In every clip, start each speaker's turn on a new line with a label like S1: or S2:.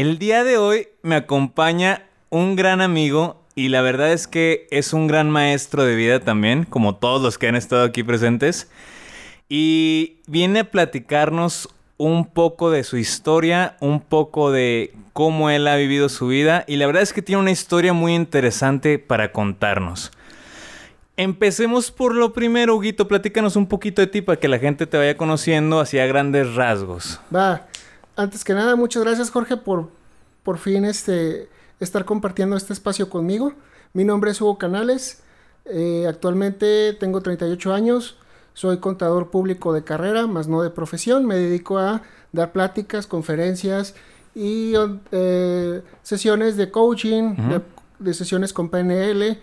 S1: El día de hoy me acompaña un gran amigo y la verdad es que es un gran maestro de vida también, como todos los que han estado aquí presentes. Y viene a platicarnos un poco de su historia, un poco de cómo él ha vivido su vida y la verdad es que tiene una historia muy interesante para contarnos. Empecemos por lo primero, Huguito, platícanos un poquito de ti para que la gente te vaya conociendo hacia grandes rasgos.
S2: Va, antes que nada, muchas gracias Jorge por por fin este, estar compartiendo este espacio conmigo. Mi nombre es Hugo Canales, eh, actualmente tengo 38 años, soy contador público de carrera, más no de profesión, me dedico a dar pláticas, conferencias y eh, sesiones de coaching, de, sesiones con PNL,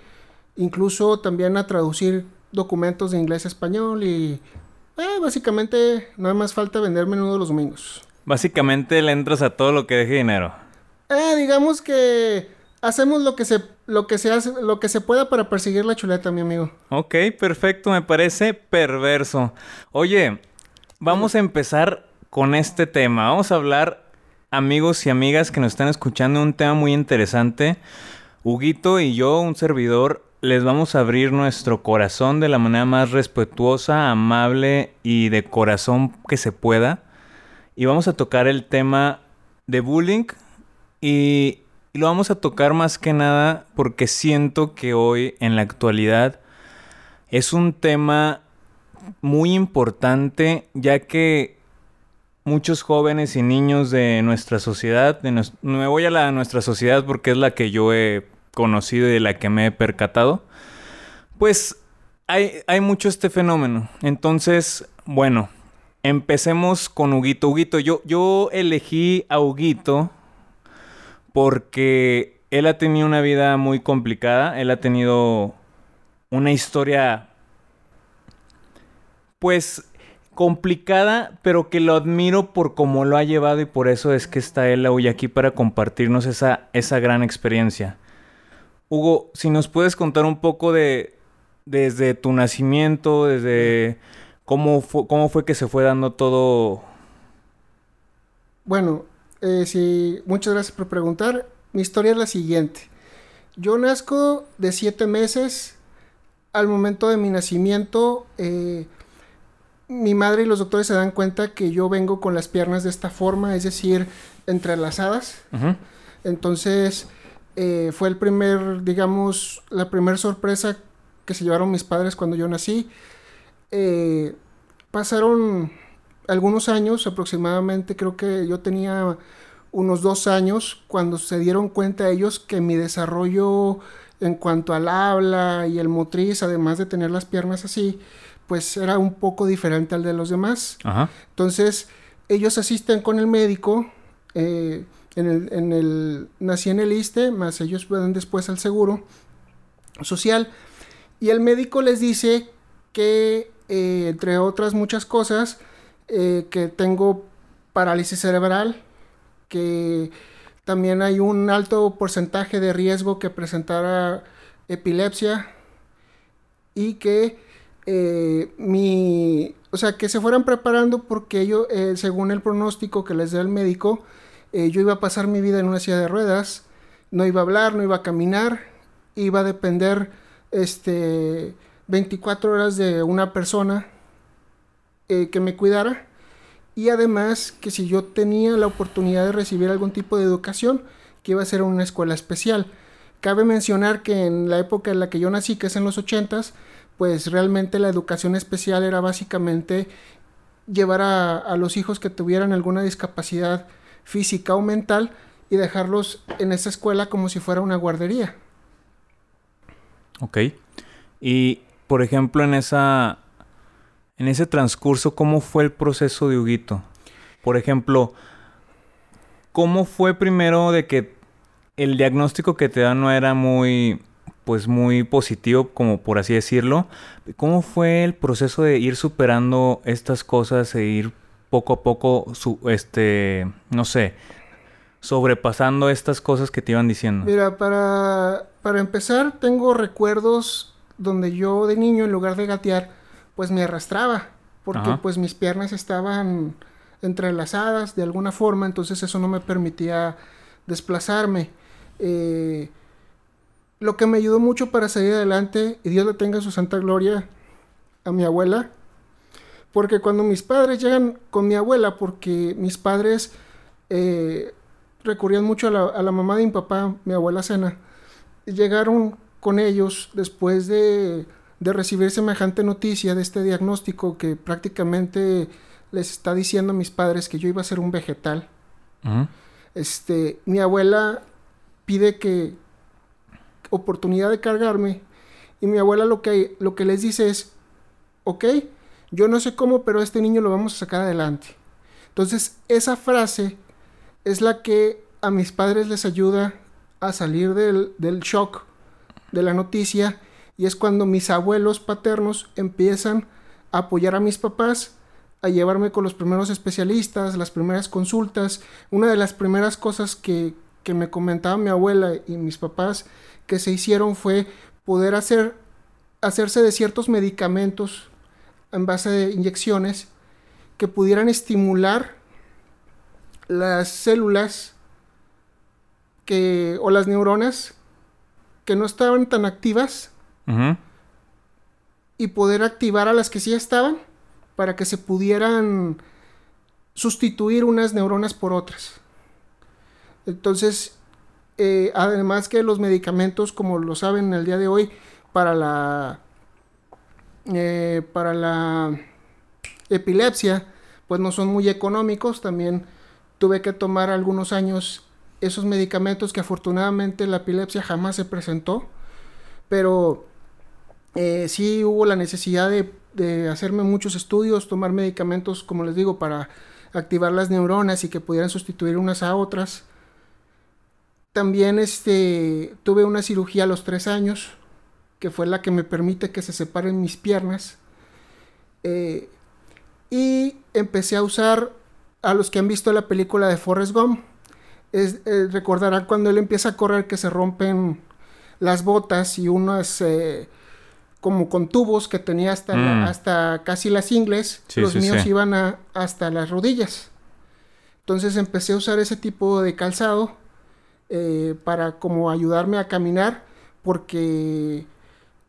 S2: incluso también a traducir documentos de inglés a español y eh, básicamente nada más falta vender menudo los domingos.
S1: Básicamente le entras a todo lo que deje dinero.
S2: Eh, digamos que hacemos lo que se lo que se hace, lo que se pueda para perseguir la chuleta, mi amigo.
S1: Ok, perfecto, me parece perverso. Oye, vamos a empezar con este tema. Vamos a hablar, amigos y amigas que nos están escuchando, un tema muy interesante. Huguito y yo, un servidor, les vamos a abrir nuestro corazón de la manera más respetuosa, amable y de corazón que se pueda. Y vamos a tocar el tema de bullying, y, lo vamos a tocar más que nada porque siento que hoy, en la actualidad, es un tema muy importante ya que muchos jóvenes y niños de nuestra sociedad, de me voy a la nuestra sociedad porque es la que yo he conocido y de la que me he percatado, pues hay, hay mucho este fenómeno. Entonces, bueno, empecemos con Huguito. Huguito, yo, yo elegí a Huguito porque él ha tenido una vida muy complicada, él ha tenido una historia pues complicada, pero que lo admiro por cómo lo ha llevado y por eso es que está él hoy aquí para compartirnos esa, esa gran experiencia. Hugo, si nos puedes contar un poco de desde tu nacimiento, desde cómo cómo fue que se fue dando todo.
S2: Bueno, eh, sí, muchas gracias por preguntar. Mi historia es la siguiente. Yo nazco de siete meses. Al momento de mi nacimiento, eh, mi madre y los doctores se dan cuenta que yo vengo con las piernas de esta forma, es decir, entrelazadas. Entonces, eh, fue el primer, digamos, la primera sorpresa que se llevaron mis padres cuando yo nací. Pasaron algunos años, aproximadamente creo que yo tenía unos dos años, cuando se dieron cuenta ellos que mi desarrollo en cuanto al habla y el motriz, además de tener las piernas así, pues era un poco diferente al de los demás. Entonces, ellos asisten con el médico, eh, en, el, en el, nací en el ISTE, más ellos van después al seguro social, y el médico les dice que, eh, entre otras muchas cosas, eh, que tengo parálisis cerebral, que también hay un alto porcentaje de riesgo que presentara epilepsia y que eh, mi, o sea, que se fueran preparando porque yo, según el pronóstico que les dio el médico, yo iba a pasar mi vida en una silla de ruedas, no iba a hablar, no iba a caminar, iba a depender este 24 horas de una persona eh, que me cuidara y además que si yo tenía la oportunidad de recibir algún tipo de educación, que iba a ser una escuela especial. Cabe mencionar que en la época en la que yo nací, que es en los 80 pues realmente la educación especial era básicamente llevar a, a, los hijos que tuvieran alguna discapacidad física o mental y dejarlos en esa escuela como si fuera una guardería.
S1: Ok. Y, por ejemplo, en esa en ese transcurso, ¿cómo fue el proceso de Huguito? Por ejemplo, ¿cómo fue primero de que el diagnóstico que te dan no era muy, pues muy positivo, como por así decirlo? ¿Cómo fue el proceso de ir superando estas cosas e ir poco a poco, su, este, no sé, sobrepasando estas cosas que te iban diciendo?
S2: Mira, para, para empezar, tengo recuerdos donde yo de niño, en lugar de gatear, pues me arrastraba, porque
S1: Ajá.
S2: pues mis piernas estaban entrelazadas de alguna forma, entonces eso no me permitía desplazarme. Eh, lo que me ayudó mucho para salir adelante, y Dios le tenga su santa gloria a mi abuela, porque cuando mis padres llegan con mi abuela, porque mis padres eh, recurrían mucho a la, a la mamá de mi papá, mi abuela Cena, llegaron con ellos después de, de recibir semejante noticia de este diagnóstico que prácticamente les está diciendo a mis padres que yo iba a ser un vegetal. Este, mi abuela pide que oportunidad de cargarme y mi abuela lo que, lo que les dice es, ok, yo no sé cómo, pero a este niño lo vamos a sacar adelante. Entonces, esa frase es la que a mis padres les ayuda a salir del, del shock de la noticia y es cuando mis abuelos paternos empiezan a apoyar a mis papás, a llevarme con los primeros especialistas, las primeras consultas. Una de las primeras cosas que, que me comentaba mi abuela y mis papás que se hicieron fue poder hacer, hacerse de ciertos medicamentos en base de inyecciones que pudieran estimular las células que, o las neuronas que no estaban tan activas y poder activar a las que sí estaban para que se pudieran sustituir unas neuronas por otras. Entonces, eh, además que los medicamentos, como lo saben el día de hoy, para la eh, para la epilepsia, pues no son muy económicos. También tuve que tomar algunos años esos medicamentos que afortunadamente la epilepsia jamás se presentó, pero eh, sí hubo la necesidad de, hacerme muchos estudios, tomar medicamentos, como les digo, para activar las neuronas y que pudieran sustituir unas a otras. También este, tuve una cirugía a los tres años, que fue la que me permite que se separen mis piernas. Eh, y empecé a usar a los que han visto la película de Forrest Gump. Es, eh, recordarán cuando él empieza a correr que se rompen las botas y unas eh, como con tubos que tenía hasta, la-
S1: Mm.
S2: hasta casi las ingles.
S1: Sí,
S2: los
S1: sí,
S2: míos
S1: sí.
S2: iban a- hasta las rodillas. Entonces empecé a usar ese tipo de calzado eh, para como ayudarme a caminar porque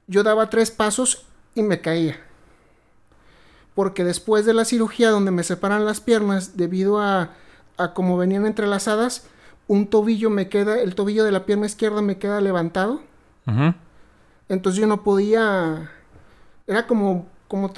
S2: yo daba tres pasos y me caía. Porque después de la cirugía donde me separan las piernas debido a, a como venían entrelazadas, un tobillo me queda, el tobillo de la pierna izquierda me queda levantado. Entonces yo no podía, era como, como,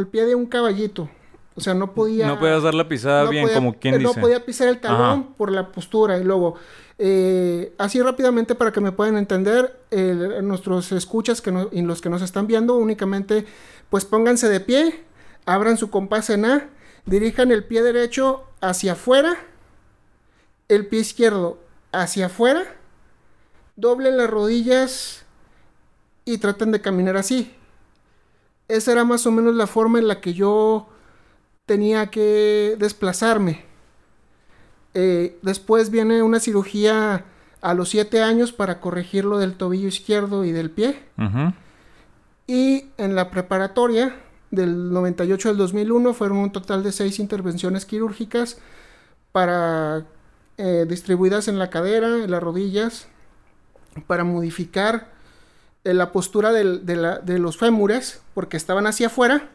S2: el pie de un caballito. O sea, no podía...
S1: No podías dar la pisada
S2: no
S1: bien,
S2: podía-
S1: como quien
S2: eh,
S1: dice.
S2: No podía pisar el talón
S1: Ajá.
S2: por la postura. Y luego, eh, así rápidamente para que me puedan entender, eh, nuestros escuchas que no- y los que nos están viendo, únicamente, pues pónganse de pie, abran su compás en A, dirijan el pie derecho hacia afuera, el pie izquierdo hacia afuera, doblen las rodillas y traten de caminar así. Esa era más o menos la forma en la que yo tenía que desplazarme. Eh, después viene una cirugía a los 7 años para corregir lo del tobillo izquierdo y del pie. Y en la preparatoria del 98 al 2001 fueron un total de 6 intervenciones quirúrgicas para eh, distribuidas en la cadera, en las rodillas, para modificar eh, la postura de los fémures, porque estaban hacia afuera.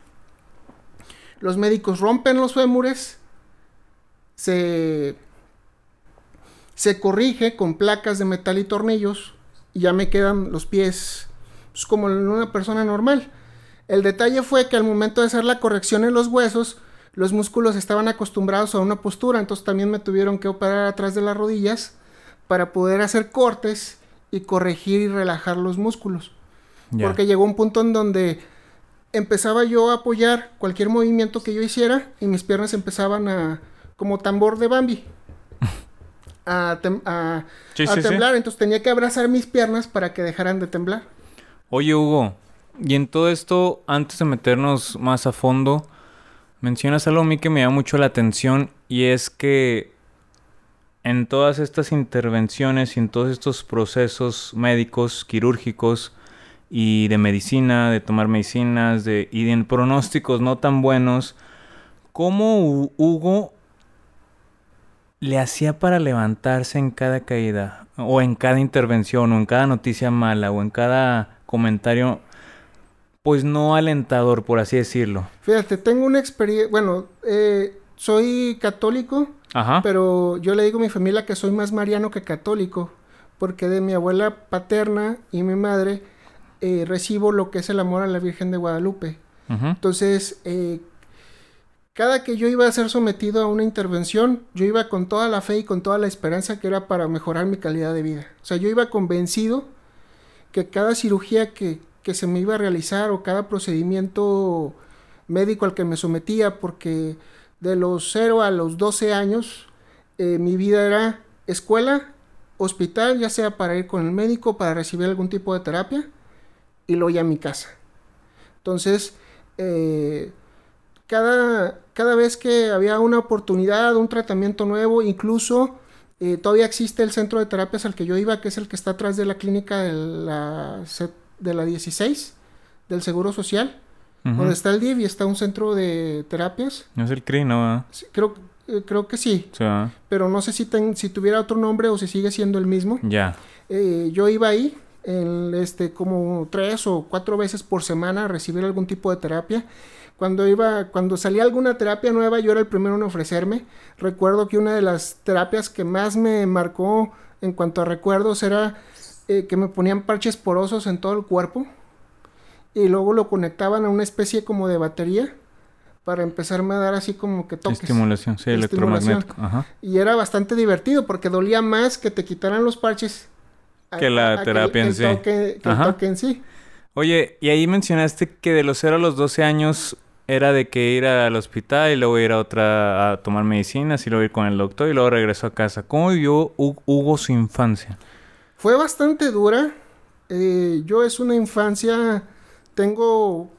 S2: Los médicos rompen los fémures, se, se corrige con placas de metal y tornillos, y ya me quedan los pies pues, como en una persona normal. El detalle fue que al momento de hacer la corrección en los huesos, los músculos estaban acostumbrados a una postura, entonces también me tuvieron que operar atrás de las rodillas para poder hacer cortes y corregir y relajar los músculos. Porque llegó un punto en donde empezaba yo a apoyar cualquier movimiento que yo hiciera y mis piernas empezaban a como tambor de Bambi. a, tem- a-
S1: Sí,
S2: a
S1: sí, sí.
S2: temblar. Entonces tenía que abrazar mis piernas para que dejaran de temblar.
S1: Oye, Hugo, y en todo esto, antes de meternos más a fondo, mencionas algo a mí que me llama mucho la atención y es que en todas estas intervenciones y en todos estos procesos médicos, quirúrgicos y de medicina, de tomar medicinas de, y en pronósticos no tan buenos, ¿cómo Hu- Hugo le hacía para levantarse en cada caída? O en cada intervención, o en cada noticia mala, o en cada comentario, pues no alentador, por así decirlo.
S2: Fíjate, tengo una experiencia, bueno, eh, soy católico,
S1: Ajá.
S2: pero yo le digo a mi familia que soy más mariano que católico, porque de mi abuela paterna y mi madre eh, recibo lo que es el amor a la Virgen de Guadalupe. Entonces, eh, cada que yo iba a ser sometido a una intervención, yo iba con toda la fe y con toda la esperanza que era para mejorar mi calidad de vida. O sea, yo iba convencido que cada cirugía que, que se me iba a realizar o cada procedimiento médico al que me sometía, porque de los 0 a los 12 años, eh, mi vida era escuela, hospital, ya sea para ir con el médico, para recibir algún tipo de terapia, y luego ya a mi casa. Entonces, eh, cada, cada vez que había una oportunidad, un tratamiento nuevo, incluso eh, todavía existe el centro de terapias al que yo iba, que es el que está atrás de la clínica de la, de la 16 del Seguro Social, donde está el DIV y está un centro de terapias.
S1: No es el CRI, ¿no?
S2: Sí, creo, eh, creo que sí,
S1: sea,
S2: pero no sé si, ten- si tuviera otro nombre o si sigue siendo el mismo.
S1: ya.
S2: Eh, yo iba ahí en, este, como tres o cuatro veces por semana a recibir algún tipo de terapia. Cuando iba, cuando salía alguna terapia nueva, yo era el primero en ofrecerme. Recuerdo que una de las terapias que más me marcó en cuanto a recuerdos era eh, que me ponían parches porosos en todo el cuerpo y luego lo conectaban a una especie como de batería para empezarme a dar así como que toques.
S1: Estimulación, sí,
S2: Estimulación.
S1: electromagnético. Ajá.
S2: Y era bastante divertido porque dolía más que te quitaran los parches. a-
S1: Que la terapia en sí.
S2: Toque, que el toque en sí.
S1: Oye, y ahí mencionaste que de los 0 a los 12 años era de que ir al hospital y luego ir a otra a tomar medicinas y luego ir con el doctor y luego regresó a casa. ¿Cómo vivió Hu- Hugo su infancia?
S2: Fue bastante dura. Eh, yo es una infancia, tengo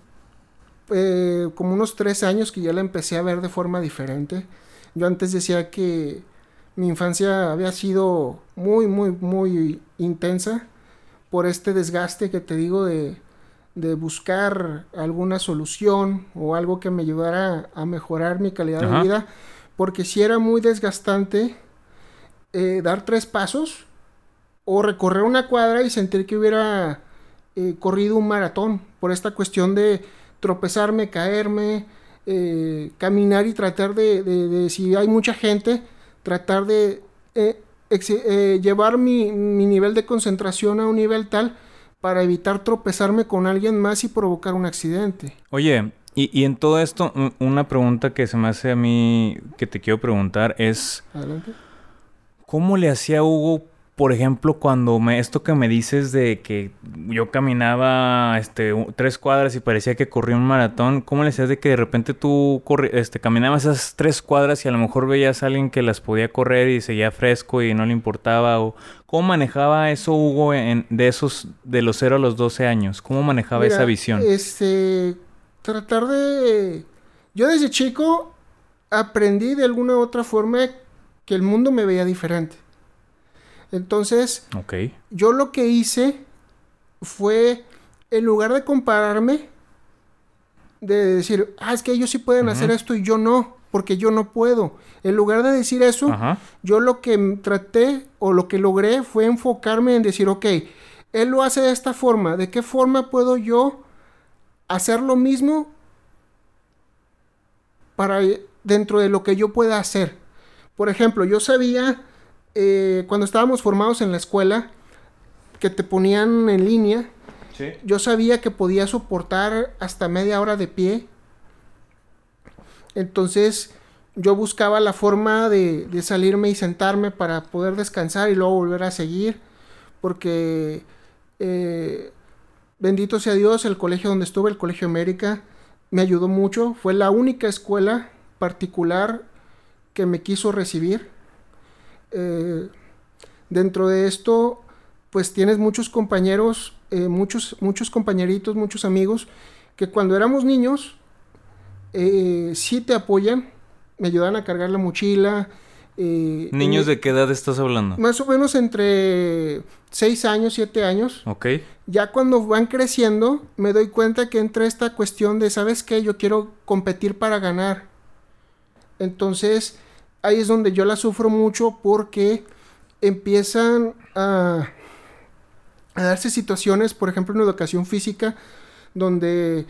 S2: eh, como unos tres años que ya la empecé a ver de forma diferente. Yo antes decía que mi infancia había sido muy, muy, muy intensa por este desgaste que te digo de, de buscar alguna solución o algo que me ayudara a mejorar mi calidad
S1: Ajá.
S2: de vida, porque si era muy desgastante eh, dar tres pasos o recorrer una cuadra y sentir que hubiera eh, corrido un maratón por esta cuestión de tropezarme, caerme, eh, caminar y tratar de, de- de, si hay mucha gente, tratar de eh, llevar mi, mi nivel de concentración a un nivel tal para evitar tropezarme con alguien más y provocar un accidente.
S1: Oye, y, y en todo esto, un- una pregunta que se me hace a mí que te quiero preguntar es,
S2: Adelante.
S1: ¿cómo le hacía Hugo, por ejemplo, cuando me, esto que me dices de que yo caminaba este, tres cuadras y parecía que corría un maratón, ¿cómo le hacías de que de repente tú este, caminabas esas tres cuadras y a lo mejor veías a alguien que las podía correr y seguía fresco y no le importaba? O, ¿Cómo manejaba eso Hugo en, de esos, de los 0 a los 12 años? ¿Cómo manejaba
S2: Mira,
S1: esa visión?
S2: Este, tratar de... Yo desde chico aprendí de alguna u otra forma que el mundo me veía diferente. Entonces, yo lo que hice fue, en lugar de compararme, de decir, ah, es que ellos sí pueden hacer esto y yo no, porque yo no puedo. En lugar de decir eso, yo lo que traté o lo que logré fue enfocarme en decir, ok, él lo hace de esta forma, ¿de qué forma puedo yo hacer lo mismo para dentro de lo que yo pueda hacer? Por ejemplo, yo sabía eh, cuando estábamos formados en la escuela que te ponían en línea,
S1: Sí.
S2: yo sabía que podía soportar hasta media hora de pie. Entonces yo buscaba la forma de, de salirme y sentarme para poder descansar y luego volver a seguir. Porque eh, bendito sea Dios, el colegio donde estuve, el Colegio América, me ayudó mucho. Fue la única escuela particular que me quiso recibir. Eh, dentro de esto, pues tienes muchos compañeros, eh, muchos, muchos compañeritos, muchos amigos, que cuando éramos niños, eh, sí te apoyan, me ayudan a cargar la mochila. eh,
S1: ¿Niños
S2: eh,
S1: de qué edad estás hablando?
S2: Más o menos entre 6 años, 7 años.
S1: Ok.
S2: Ya cuando van creciendo, me doy cuenta que entra esta cuestión de, ¿sabes qué? Yo quiero competir para ganar. Entonces, ahí es donde yo la sufro mucho porque empiezan a, a darse situaciones, por ejemplo, en educación física, donde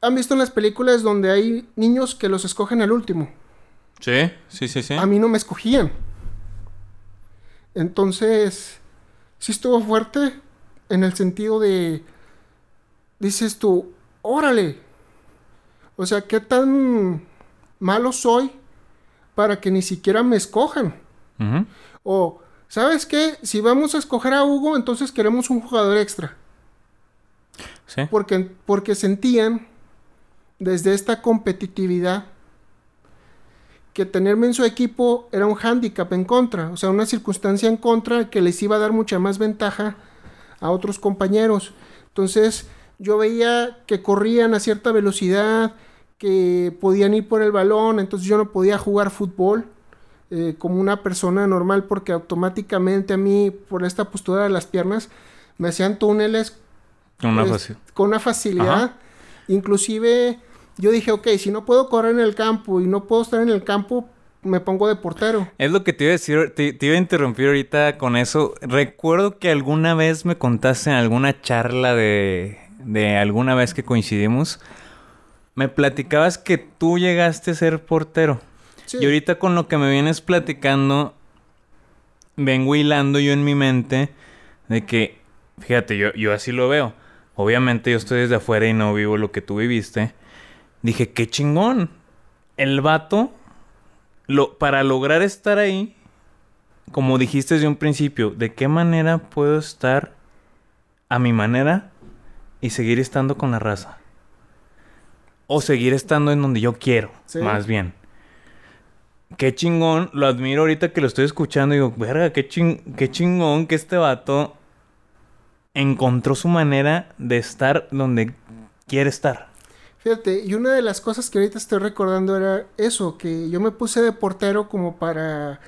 S2: han visto en las películas donde hay niños que los escogen al último.
S1: Sí, sí, sí, sí.
S2: A mí no me escogían. Entonces, sí estuvo fuerte en el sentido de, dices tú, órale. O sea, ¿qué tan malo soy para que ni siquiera me escojan? O, ¿sabes qué? Si vamos a escoger a Hugo, entonces queremos un jugador extra.
S1: Sí.
S2: Porque, porque sentían desde esta competitividad que tenerme en su equipo era un hándicap en contra, o sea, una circunstancia en contra que les iba a dar mucha más ventaja a otros compañeros. Entonces, yo veía que corrían a cierta velocidad, que podían ir por el balón, entonces yo no podía jugar fútbol eh, como una persona normal porque automáticamente a mí, por esta postura de las piernas, me hacían túneles
S1: Una
S2: es-
S1: fácil.
S2: con una facilidad.
S1: Ajá.
S2: Inclusive yo dije, ok, si no puedo correr en el campo y no puedo estar en el campo, me pongo de portero.
S1: Es lo que te iba a decir, te, te iba a interrumpir ahorita con eso. Recuerdo que alguna vez me contaste en alguna charla de, de alguna vez que coincidimos, me platicabas que tú llegaste a ser portero.
S2: Sí.
S1: Y ahorita con lo que me vienes platicando, vengo hilando yo en mi mente de que, fíjate, yo, yo así lo veo. Obviamente yo estoy desde afuera y no vivo lo que tú viviste. Dije, qué chingón. El vato, lo, para lograr estar ahí, como dijiste desde un principio, ¿de qué manera puedo estar a mi manera y seguir estando con la raza? O seguir estando en donde yo quiero,
S2: Sí.
S1: más bien. Qué chingón, lo admiro ahorita que lo estoy escuchando y digo, verga, qué, chin- qué chingón que este vato encontró su manera de estar donde quiere estar.
S2: Fíjate, y una de las cosas que ahorita estoy recordando era eso, que yo me puse de portero como para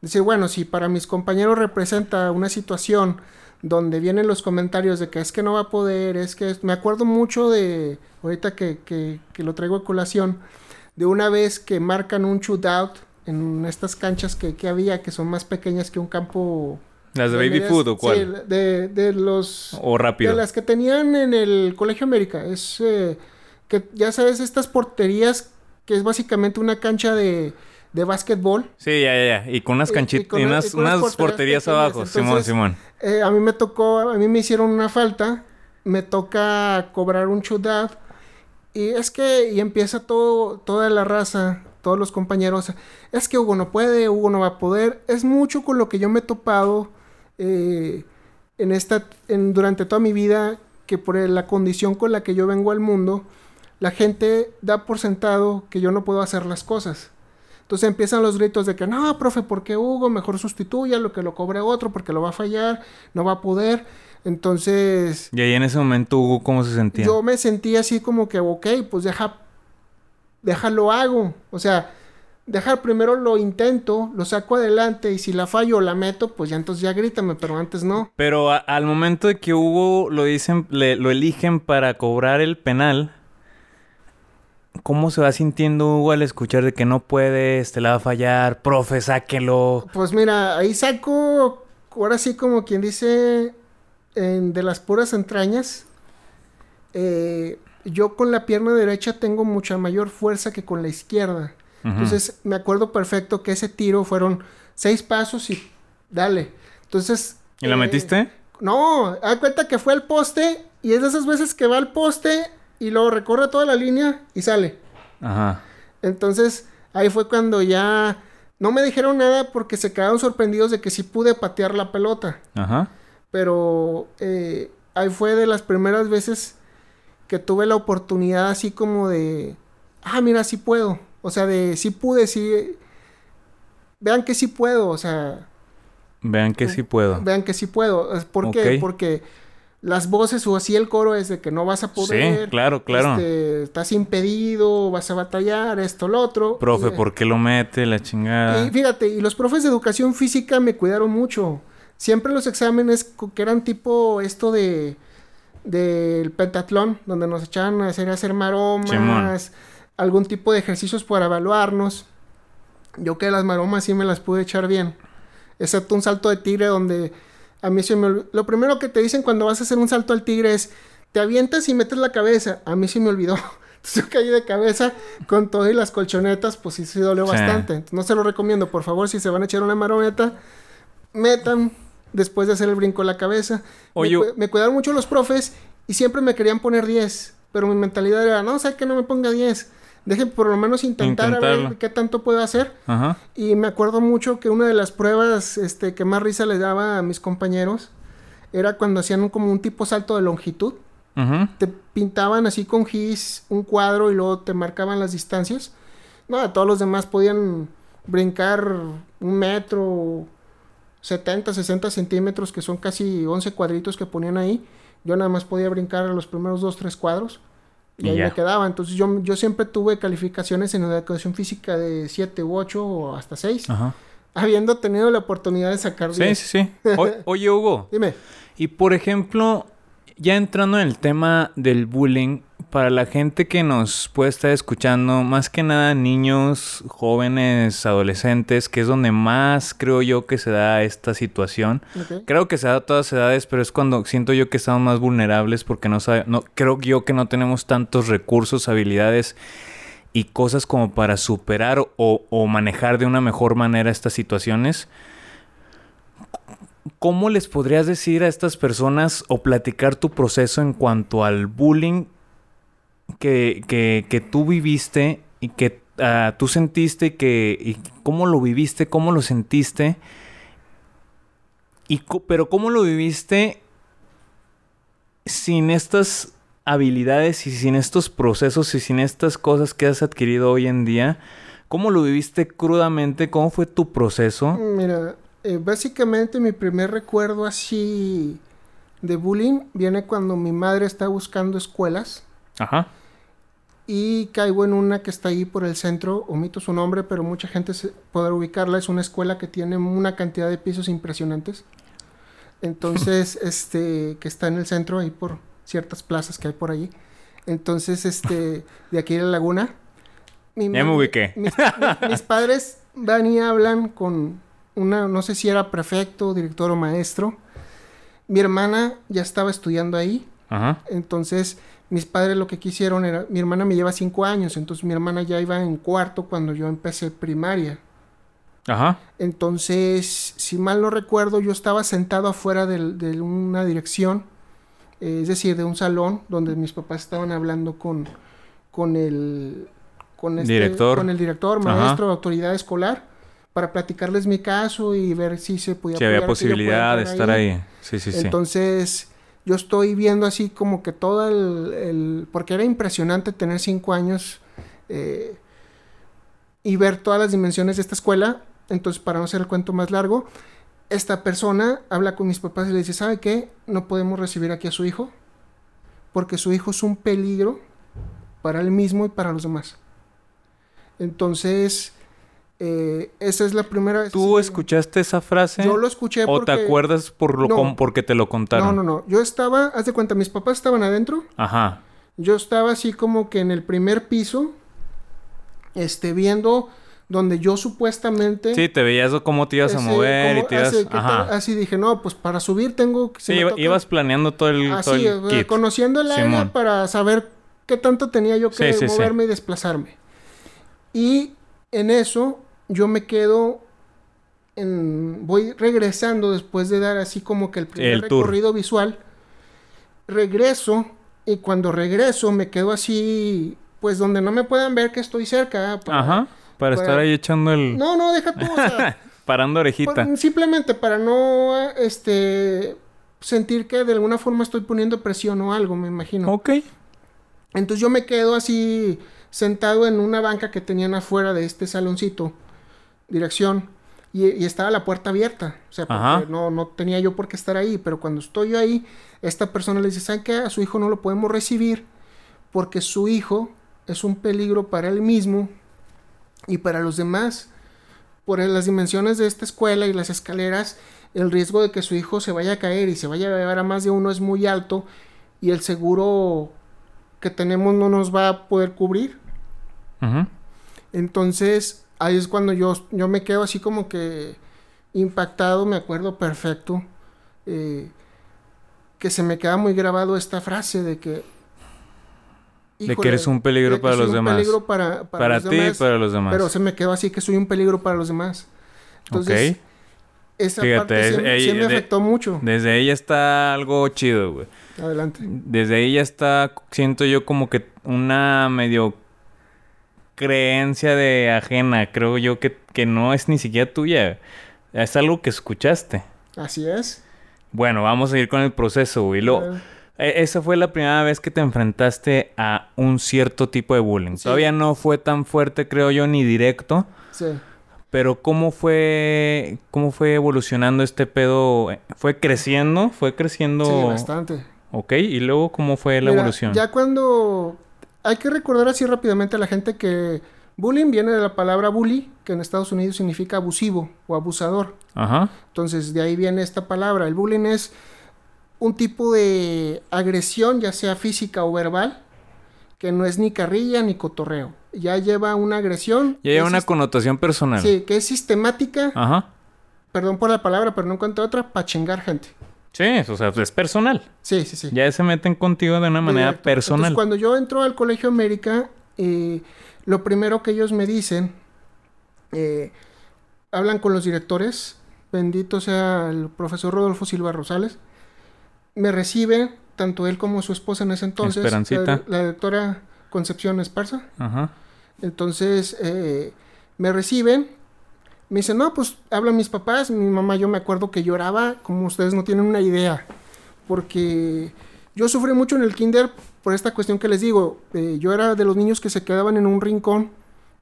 S2: decir, bueno, si para mis compañeros representa una situación donde vienen los comentarios de que es que no va a poder, es que es- me acuerdo mucho de, ahorita que, que, que lo traigo a colación, de una vez que marcan un shootout en estas canchas que, que había, que son más pequeñas que un campo...
S1: ¿Las de Baby
S2: medias-
S1: Food o cuál?
S2: Sí, de, de los...
S1: O rápido.
S2: De las que tenían en el Colegio América. Es eh, que ya sabes, estas porterías que es básicamente una cancha de, de básquetbol.
S1: Sí, ya, ya, ya. Y con unas
S2: Y- y
S1: canchitas
S2: con
S1: y,
S2: una-
S1: unas,
S2: porterías
S1: abajo. Simón, Simón.
S2: Eh, a mí me tocó, a mí me hicieron una falta, me toca cobrar un shootout. Y es que, y empieza todo, toda la raza, todos los compañeros. Es que Hugo no puede, Hugo no va a poder. Es mucho con lo que yo me he topado eh, en esta, en, durante toda mi vida, que por la condición con la que yo vengo al mundo, la gente da por sentado que yo no puedo hacer las cosas. Entonces empiezan los gritos de que no, profe, ¿por qué Hugo? Mejor sustituya lo que lo cobre otro porque lo va a fallar, no va a poder. Entonces
S1: Y ahí en ese momento, Hugo, ¿cómo se sentía?
S2: yo me sentí así como que, ok, pues deja, déjalo hago. O sea, dejar primero lo intento, lo saco adelante y si la fallo o la meto, pues ya entonces ya grítame, pero antes no.
S1: Pero a- al momento de que Hugo lo dicen, le- lo eligen para cobrar el penal, ¿cómo se va sintiendo Hugo al escuchar de que no puede, este la va a fallar, profe, sáquelo?
S2: Pues mira, ahí saco, ahora sí como quien dice, en- de las puras entrañas. eh, yo con la pierna derecha tengo mucha mayor fuerza que con la izquierda. Entonces me acuerdo perfecto que ese tiro fueron seis pasos y dale. Entonces...
S1: ¿Y la
S2: eh,
S1: metiste?
S2: No, da cuenta que fue al poste y es de esas veces que va al poste y luego recorre toda la línea y sale.
S1: Ajá.
S2: Entonces, ahí fue cuando ya no me dijeron nada porque se quedaron sorprendidos de que sí pude patear la pelota.
S1: Ajá.
S2: Pero eh, ahí fue de las primeras veces que tuve la oportunidad así como de, ah, mira, sí puedo. O sea, de sí pude, sí. vean que sí puedo, o sea,
S1: Vean que sí puedo.
S2: vean que sí puedo. ¿Por qué? Porque las voces o así el coro es de que no vas a poder.
S1: Sí, claro, claro.
S2: este, estás impedido, vas a batallar, esto, lo otro.
S1: Profe,
S2: Y-
S1: ¿por qué lo mete la chingada?
S2: Y fíjate, y los profes de educación física me cuidaron mucho. Siempre los exámenes que eran tipo esto de del pentatlón, donde nos echaban a hacer, a hacer maromas, algún tipo de ejercicios para evaluarnos. Yo que las maromas sí me las pude echar bien. Excepto un salto de tigre donde a mí se me olvidó. Lo primero que te dicen cuando vas a hacer un salto al tigre es, te avientas y metes la cabeza. A mí sí me olvidó. Entonces yo caí de cabeza con todo y las colchonetas, pues sí se dolió
S1: Sí.
S2: bastante. Entonces, no se lo recomiendo, por favor, si se van a echar una marometa, metan después de hacer el brinco la cabeza.
S1: Oye,
S2: me, me cuidaron mucho los profes y siempre me querían poner 10, pero mi mentalidad era, no, o sea, que no me ponga 10. Deje por lo menos intentar a ver qué tanto puedo hacer.
S1: Ajá.
S2: Y me acuerdo mucho que una de las pruebas este, que más risa les daba a mis compañeros era cuando hacían un- como un tipo salto de longitud. Te pintaban así con gis un cuadro y luego te marcaban las distancias. No, todos los demás podían brincar un metro, 70, 60 centímetros, que son casi 11 cuadritos que ponían ahí. Yo nada más podía brincar los primeros dos, tres cuadros. Y
S1: Y
S2: ahí
S1: ya.
S2: me quedaba. Entonces yo, yo siempre tuve calificaciones en educación física de 7 u 8 o hasta 6.
S1: Ajá.
S2: Habiendo tenido la oportunidad de sacar
S1: Sí,
S2: 10.
S1: sí, sí. O- oye, Hugo.
S2: Dime.
S1: Y por ejemplo, ya entrando en el tema del bullying, para la gente que nos puede estar escuchando, más que nada niños, jóvenes, adolescentes, que es donde más creo yo que se da esta situación. Creo que se da a todas edades, pero es cuando siento yo que estamos más vulnerables porque no sabe, no creo yo que no tenemos tantos recursos, habilidades y cosas como para superar o, o manejar de una mejor manera estas situaciones. ¿Cómo les podrías decir a estas personas o platicar tu proceso en cuanto al bullying que, que- que tú viviste y que ah, tú sentiste y que y cómo lo viviste, cómo lo sentiste? Y, pero ¿cómo lo viviste sin estas habilidades y sin estos procesos y sin estas cosas que has adquirido hoy en día? ¿Cómo lo viviste crudamente? ¿Cómo fue tu proceso?
S2: Mira, eh, básicamente mi primer recuerdo así de bullying viene cuando mi madre está buscando escuelas
S1: Ajá.
S2: Y caigo en una que está ahí por el centro, omito su nombre, pero mucha gente se podrá ubicarla, es una escuela que tiene una cantidad de pisos impresionantes. Entonces, este, que está en el centro, ahí por ciertas plazas que hay por allí. Entonces, este, de aquí de la laguna. mi
S1: Ya me ubiqué.
S2: Mis, mis- mis padres van y hablan con una, no sé si era prefecto, director o maestro. Mi hermana ya estaba estudiando ahí.
S1: Ajá.
S2: Entonces, mis padres lo que quisieron era, mi hermana me lleva cinco años, entonces mi hermana ya iba en cuarto cuando yo empecé primaria.
S1: Ajá.
S2: Entonces, si mal no recuerdo, yo estaba sentado afuera de, una dirección, eh, es decir, de un salón donde mis papás estaban hablando con, con el con este-
S1: Director.
S2: con el director,
S1: Ajá.
S2: maestro, autoridad escolar, para platicarles mi caso y ver si se podía
S1: Si había
S2: apoyar,
S1: posibilidad de estar ahí. Sí, sí, sí.
S2: entonces, yo estoy viendo así como que todo el... porque era impresionante tener cinco años eh, y ver todas las dimensiones de esta escuela. Entonces, para no hacer el cuento más largo, esta persona habla con mis papás y le dice, ¿sabe qué? No podemos recibir aquí a su hijo porque su hijo es un peligro para él mismo y para los demás. Entonces, eh, esa es la primera vez.
S1: ¿Tú escuchaste esa frase?
S2: Yo lo escuché
S1: ¿O
S2: porque...
S1: te acuerdas por lo
S2: No.
S1: com- porque te lo contaron?
S2: No, no, no. Yo estaba, haz de cuenta, mis papás estaban adentro.
S1: Ajá.
S2: Yo estaba así como que en el primer piso, este, viendo donde yo supuestamente...
S1: Sí, te veías cómo te ibas a mover y te ibas...
S2: así.
S1: Ajá.
S2: Así dije, no, pues para subir tengo que...
S1: Sí, iba- ibas planeando todo el, todo
S2: Así,
S1: el
S2: eh,
S1: kit.
S2: conociendo el área
S1: Simón.
S2: para saber qué tanto tenía yo que
S1: Sí, sí, sí.
S2: moverme y desplazarme. Y en eso yo me quedo en voy regresando después de dar así como que el primer
S1: El tour.
S2: recorrido visual. Regreso y cuando regreso me quedo así pues donde no me puedan ver que estoy cerca. para-
S1: Ajá. Para,
S2: para-
S1: estar ahí echando el...
S2: No, no, deja tú, o sea,
S1: Parando orejita.
S2: simplemente para no este sentir que de alguna forma estoy poniendo presión o algo, me imagino.
S1: Ok.
S2: Entonces yo me quedo así sentado en una banca que tenían afuera de este saloncito, dirección. y, y estaba la puerta abierta. O sea, porque no, no tenía yo por qué estar ahí. Pero cuando estoy yo ahí, esta persona le dice, ¿saben qué? A su hijo no lo podemos recibir porque su hijo es un peligro para él mismo y para los demás. Por las dimensiones de esta escuela y las escaleras, el riesgo de que su hijo se vaya a caer y se vaya a llevar a más de uno es muy alto y el seguro que tenemos no nos va a poder cubrir. Entonces, ahí es cuando yo, yo me quedo así como que impactado, me acuerdo perfecto, eh, que se me queda muy grabado esta frase de que...
S1: De que eres un peligro para los demás.
S2: peligro para, para
S1: Para
S2: los
S1: ti y
S2: demás,
S1: para los demás.
S2: Pero se me quedó así que soy un peligro para los demás. Entonces,
S1: ok.
S2: esa
S1: Fíjate,
S2: parte
S1: es-
S2: me-
S1: ey,
S2: sí me
S1: de-
S2: afectó mucho.
S1: Desde ahí ya está algo chido, güey.
S2: Adelante.
S1: Desde ahí ya está, siento yo como que una medio creencia de ajena. Creo yo que, que no es ni siquiera tuya. Es algo que escuchaste.
S2: Así es.
S1: Bueno, vamos a ir con el proceso, güey. Lo- e- esa fue la primera vez que te enfrentaste a un cierto tipo de bullying.
S2: Sí.
S1: Todavía no fue tan fuerte, creo yo, ni directo.
S2: sí.
S1: Pero ¿cómo fue, cómo fue evolucionando este pedo? ¿Fue creciendo? ¿Fue creciendo?
S2: Sí, bastante.
S1: Ok, y luego ¿cómo fue la
S2: Mira,
S1: evolución?
S2: Ya cuando... Hay que recordar así rápidamente a la gente que bullying viene de la palabra bully, que en Estados Unidos significa abusivo o abusador.
S1: Ajá.
S2: Entonces de ahí viene esta palabra. El bullying es un tipo de agresión, ya sea física o verbal, que no es ni carrilla ni cotorreo. Ya lleva una agresión.
S1: Ya lleva una connotación personal.
S2: Sí, que es sistemática,
S1: Ajá.
S2: perdón por la palabra, pero no encuentro otra, para chingar gente.
S1: Sí, o sea, es personal.
S2: Sí, sí, sí.
S1: Ya se meten contigo de una manera personal.
S2: Entonces, cuando yo entro al Colegio América, eh, lo primero que ellos me dicen, eh, hablan con los directores, bendito sea el profesor Rodolfo Silva Rosales, me recibe, tanto él como su esposa en ese entonces,
S1: Esperancita.
S2: la, la doctora Concepción Esparza,
S1: Ajá.
S2: entonces eh, me reciben, me dicen, no, pues hablan mis papás, mi mamá yo me acuerdo que lloraba, como ustedes no tienen una idea, porque yo sufrí mucho en el kinder por esta cuestión que les digo, eh, yo era de los niños que se quedaban en un rincón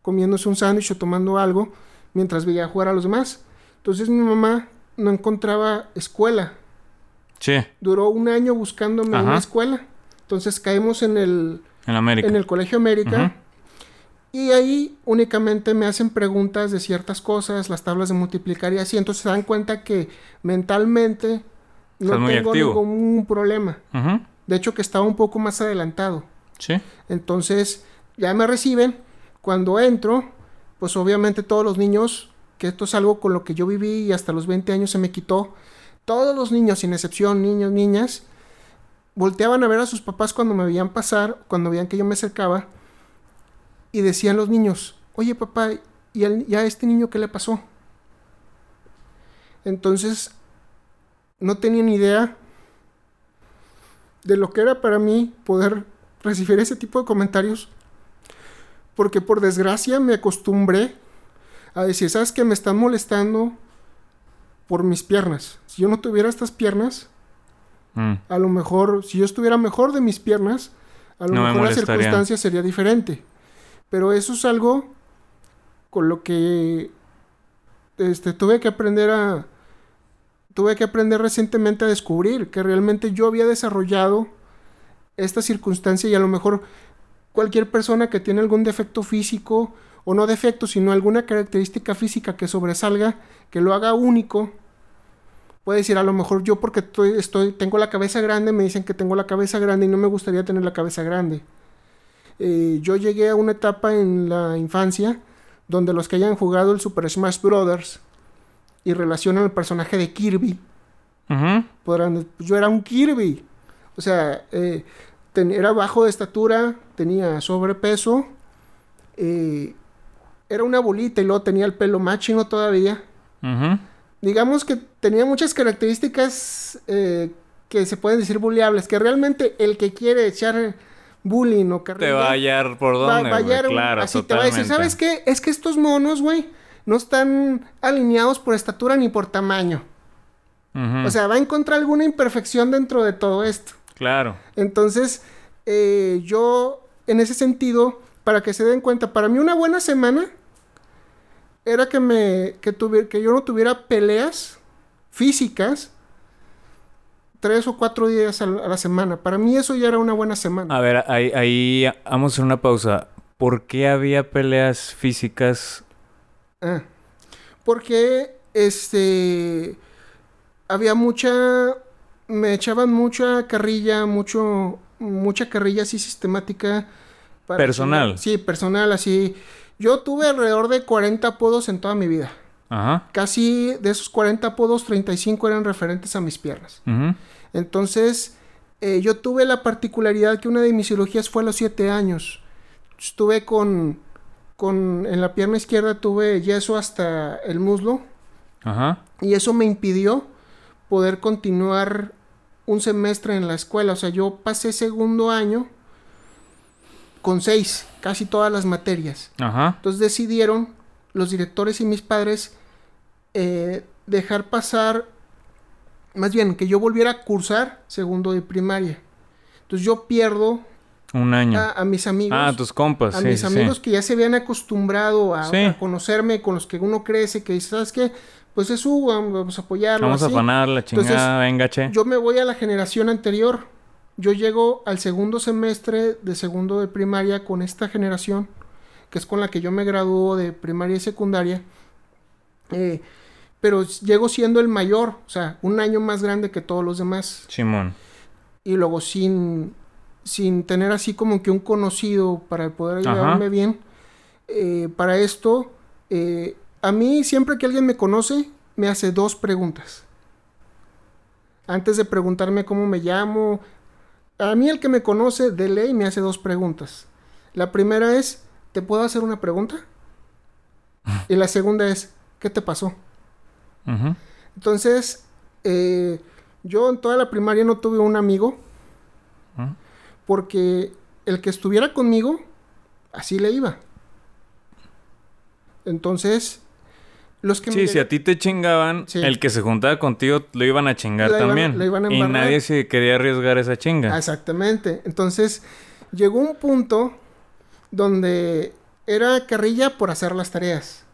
S2: comiéndose un sándwich o tomando algo mientras veía jugar a los demás. Entonces mi mamá no encontraba escuela,
S1: Sí,
S2: duró un año buscándome
S1: Ajá.
S2: una escuela. Entonces caemos en el,
S1: en América.
S2: en el Colegio América. Y ahí únicamente me hacen preguntas de ciertas cosas, las tablas de multiplicar y así. Entonces se dan cuenta que mentalmente no
S1: Estás
S2: tengo ningún problema. De hecho que estaba un poco más adelantado.
S1: Sí.
S2: Entonces ya me reciben. Cuando entro, pues obviamente todos los niños, que esto es algo con lo que yo viví y hasta los 20 años se me quitó, todos los niños, sin excepción, niños, niñas, volteaban a ver a sus papás cuando me veían pasar, cuando veían que yo me acercaba, y decían los niños, oye papá, ¿y, a este niño qué le pasó? Entonces, no tenían idea de lo que era para mí poder recibir ese tipo de comentarios, porque por desgracia me acostumbré a decir, ¿sabes que Me están molestando por mis piernas. Si yo no tuviera estas piernas,
S1: Mm.
S2: a lo mejor, si yo estuviera mejor de mis piernas, a lo
S1: No me
S2: mejor la circunstancia sería diferente. Pero eso es algo con lo que este, tuve que aprender a... Tuve que aprender recientemente a descubrir que realmente yo había desarrollado esta circunstancia y a lo mejor cualquier persona que tiene algún defecto físico, o no defecto, sino alguna característica física que sobresalga, que lo haga único, puede decir, a lo mejor yo porque estoy, estoy, tengo la cabeza grande, me dicen que tengo la cabeza grande y no me gustaría tener la cabeza grande. Eh, yo llegué a una etapa en la infancia donde los que hayan jugado el Super Smash Brothers y relacionan el personaje de Kirby, podrán, pues yo era un Kirby. O sea, eh, ten- era bajo de estatura, tenía sobrepeso, eh, era una bolita y luego tenía el pelo más chino todavía. Digamos que tenía muchas características eh, que se pueden decir bulleables, que realmente el que quiere echar bullying o
S1: Te
S2: carrilla,
S1: va a hallar por dónde,
S2: va a hallar
S1: Claro,
S2: así te va a decir,
S1: totalmente.
S2: ¿sabes qué? Es que estos monos, güey, no están alineados por estatura ni por tamaño. O sea, va a encontrar alguna imperfección dentro de todo esto.
S1: Claro.
S2: Entonces, eh, yo, en ese sentido, para que se den cuenta, para mí una buena semana era que me que tuviera que yo no tuviera peleas físicas tres o cuatro días a la, semana. Para mí eso ya era una buena semana.
S1: A ver, ahí, ahí vamos a hacer una pausa. ¿Por qué había peleas físicas?
S2: Ah, porque este había mucha me echaban mucha carrilla, mucho mucha carrilla así sistemática para
S1: Personal.
S2: Sí, personal así. Yo tuve alrededor de 40 apodos en toda mi vida.
S1: Ajá.
S2: Casi de esos 40 apodos, 35 eran referentes a mis piernas. Entonces, eh, yo tuve la particularidad que una de mis cirugías fue a los 7 años. Estuve con, con, en la pierna izquierda tuve yeso hasta el muslo
S1: Ajá.
S2: y eso me impidió poder continuar un semestre en la escuela. O sea, yo pasé segundo año con seis, casi todas las materias.
S1: Ajá.
S2: Entonces decidieron los directores y mis padres eh, dejar pasar, más bien que yo volviera a cursar segundo de primaria. Entonces yo pierdo
S1: Un año.
S2: a, a mis amigos.
S1: ah, tus compas.
S2: a
S1: sí,
S2: mis amigos
S1: sí.
S2: que ya se habían acostumbrado a,
S1: Sí.
S2: a conocerme, con los que uno crece, que dice, ¿sabes qué? Pues es Hugo, vamos a apoyarlo.
S1: Vamos a
S2: así".
S1: afanar la
S2: Entonces,
S1: chingada, venga, che.
S2: Yo me voy a la generación anterior. Yo llego al segundo semestre de segundo de primaria con esta generación, que es con la que yo me gradúo de primaria y secundaria. Eh, pero llego siendo el mayor, o sea, un año más grande que todos los demás.
S1: Simón.
S2: Y luego sin, sin tener así como que un conocido para poder
S1: Ajá.
S2: llevarme bien. eh, para esto, eh, a mí siempre que alguien me conoce, me hace dos preguntas. Antes de preguntarme cómo me llamo, a mí el que me conoce de ley me hace dos preguntas. La primera es, ¿te puedo hacer una pregunta? Y la segunda es, ¿qué te pasó? Entonces, eh, yo en toda la primaria no tuve un amigo porque el que estuviera conmigo, así le iba. Entonces, los que me
S1: Sí, si a ti te chingaban,
S2: Sí.
S1: el que se juntaba contigo lo iban a chingar
S2: La iban-
S1: también.
S2: la iban a
S1: y nadie se quería arriesgar esa chinga.
S2: Exactamente. Entonces, llegó un punto donde era carrilla por hacer las tareas.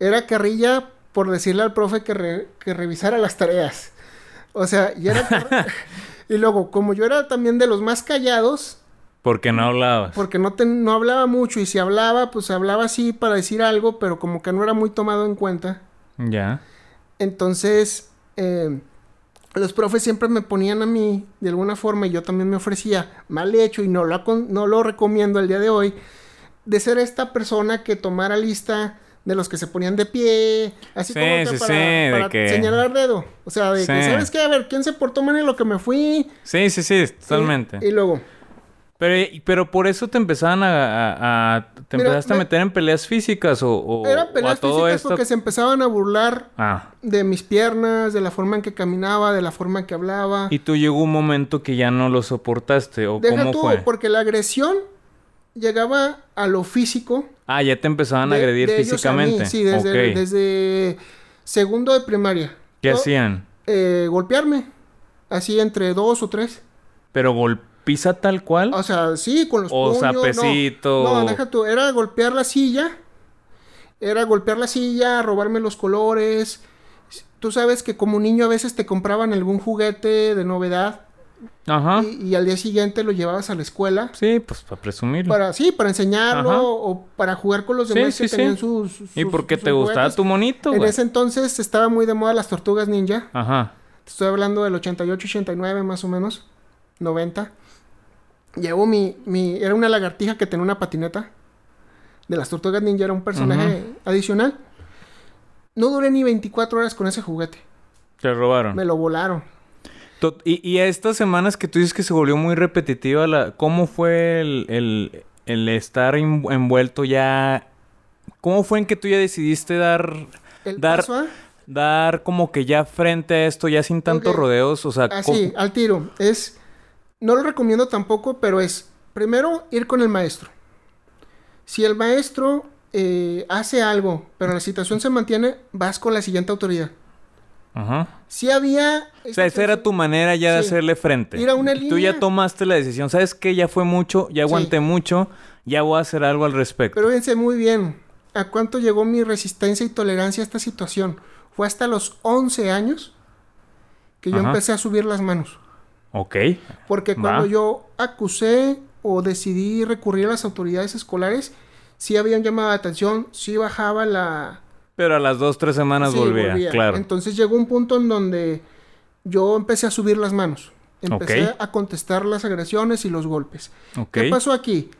S2: Era carrilla por decirle al profe que, re- que revisara las tareas. O sea, y era... y luego, como yo era también de los más callados,
S1: Porque no hablabas.
S2: porque no, te- no hablaba mucho y si hablaba, pues hablaba así para decir algo, pero como que no era muy tomado en cuenta.
S1: Ya.
S2: Entonces, eh, los profes siempre me ponían a mí de alguna forma y yo también me ofrecía mal hecho y no lo, no lo recomiendo el día de hoy, de ser esta persona que tomara lista de los que se ponían de pie, así
S1: Sí,
S2: como que
S1: sí,
S2: para,
S1: sí, de
S2: para
S1: que-
S2: señalar dedo. O sea, de que. ¿sabes qué? A ver, ¿quién se portó mal en lo que me fui?
S1: Sí, sí, sí, totalmente.
S2: Y, y luego,
S1: Pero, pero por eso te empezaban a... a- a- te
S2: Mira,
S1: empezaste a
S2: me-
S1: meter en peleas físicas o, o,
S2: eran peleas
S1: a todo
S2: físicas
S1: esto.
S2: porque se empezaban a burlar
S1: Ah.
S2: de mis piernas, de la forma en que caminaba, de la forma en que hablaba.
S1: Y tú llegó un momento que ya no lo soportaste o
S2: Deja
S1: cómo
S2: tú,
S1: fue.
S2: porque la agresión llegaba a lo físico.
S1: Ah, ya te empezaban a agredir
S2: de ellos a mí,
S1: físicamente.
S2: Sí, desde, segundo de primaria.
S1: ¿Qué hacían?
S2: eh, golpearme. Así entre dos o tres.
S1: ¿Pero golpiza tal cual?
S2: O sea, sí, con los
S1: O
S2: puños. no.
S1: zapecito.
S2: No, deja tú. Era golpear la silla. Era golpear la silla, robarme los colores. Tú sabes que como niño a veces te compraban algún juguete de novedad.
S1: Ajá.
S2: Y, y al día siguiente lo llevabas a la escuela.
S1: Sí, pues para presumirlo.
S2: Para, sí, para enseñarlo
S1: Ajá.
S2: o para jugar con los demás
S1: sí,
S2: que
S1: sí.
S2: tenían sus, sus-
S1: ¿Y por qué
S2: sus
S1: te gustaba tu monito,
S2: En ese entonces estaba muy de moda las tortugas ninja.
S1: Ajá.
S2: Te estoy hablando del 88, 89 más o menos. 90. Llevo mi, mi... Era una lagartija que tenía una patineta. De las tortugas ninja era un personaje adicional. No duré ni 24 horas con ese juguete.
S1: Te robaron.
S2: Me lo volaron.
S1: Y, y a estas semanas que tú dices que se volvió muy repetitiva, la, ¿cómo fue el, el- el estar en- envuelto ya? ¿Cómo fue en que tú ya decidiste dar,
S2: El
S1: dar,
S2: paso a-
S1: dar como que ya frente a esto, ya sin tantos rodeos? O sea,
S2: Así, al tiro. Es. No lo recomiendo tampoco, pero es. Primero, ir con el maestro. Si el maestro eh, hace algo, pero la situación se mantiene, vas con la siguiente autoridad.
S1: Ajá.
S2: Si había.
S1: O sea, esa era tu manera ya de
S2: Sí.
S1: hacerle frente.
S2: Ir a una
S1: Tú
S2: línea.
S1: ya tomaste la decisión. ¿Sabes qué? Ya fue mucho, ya aguanté mucho, ya voy a hacer algo al respecto.
S2: Pero fíjense muy bien. a cuánto llegó mi resistencia y tolerancia a esta situación? Fue hasta los 11 años que yo
S1: Ajá.
S2: empecé a subir las manos.
S1: Ok.
S2: Porque
S1: Va.
S2: cuando yo acusé o decidí recurrir a las autoridades escolares, sí habían llamado la atención, sí bajaba la...
S1: Pero a las dos, tres semanas
S2: sí,
S1: volvía,
S2: volvía.
S1: claro.
S2: Entonces llegó un punto en donde yo empecé a subir las manos. Empecé a contestar las agresiones y los golpes. ¿Qué pasó aquí?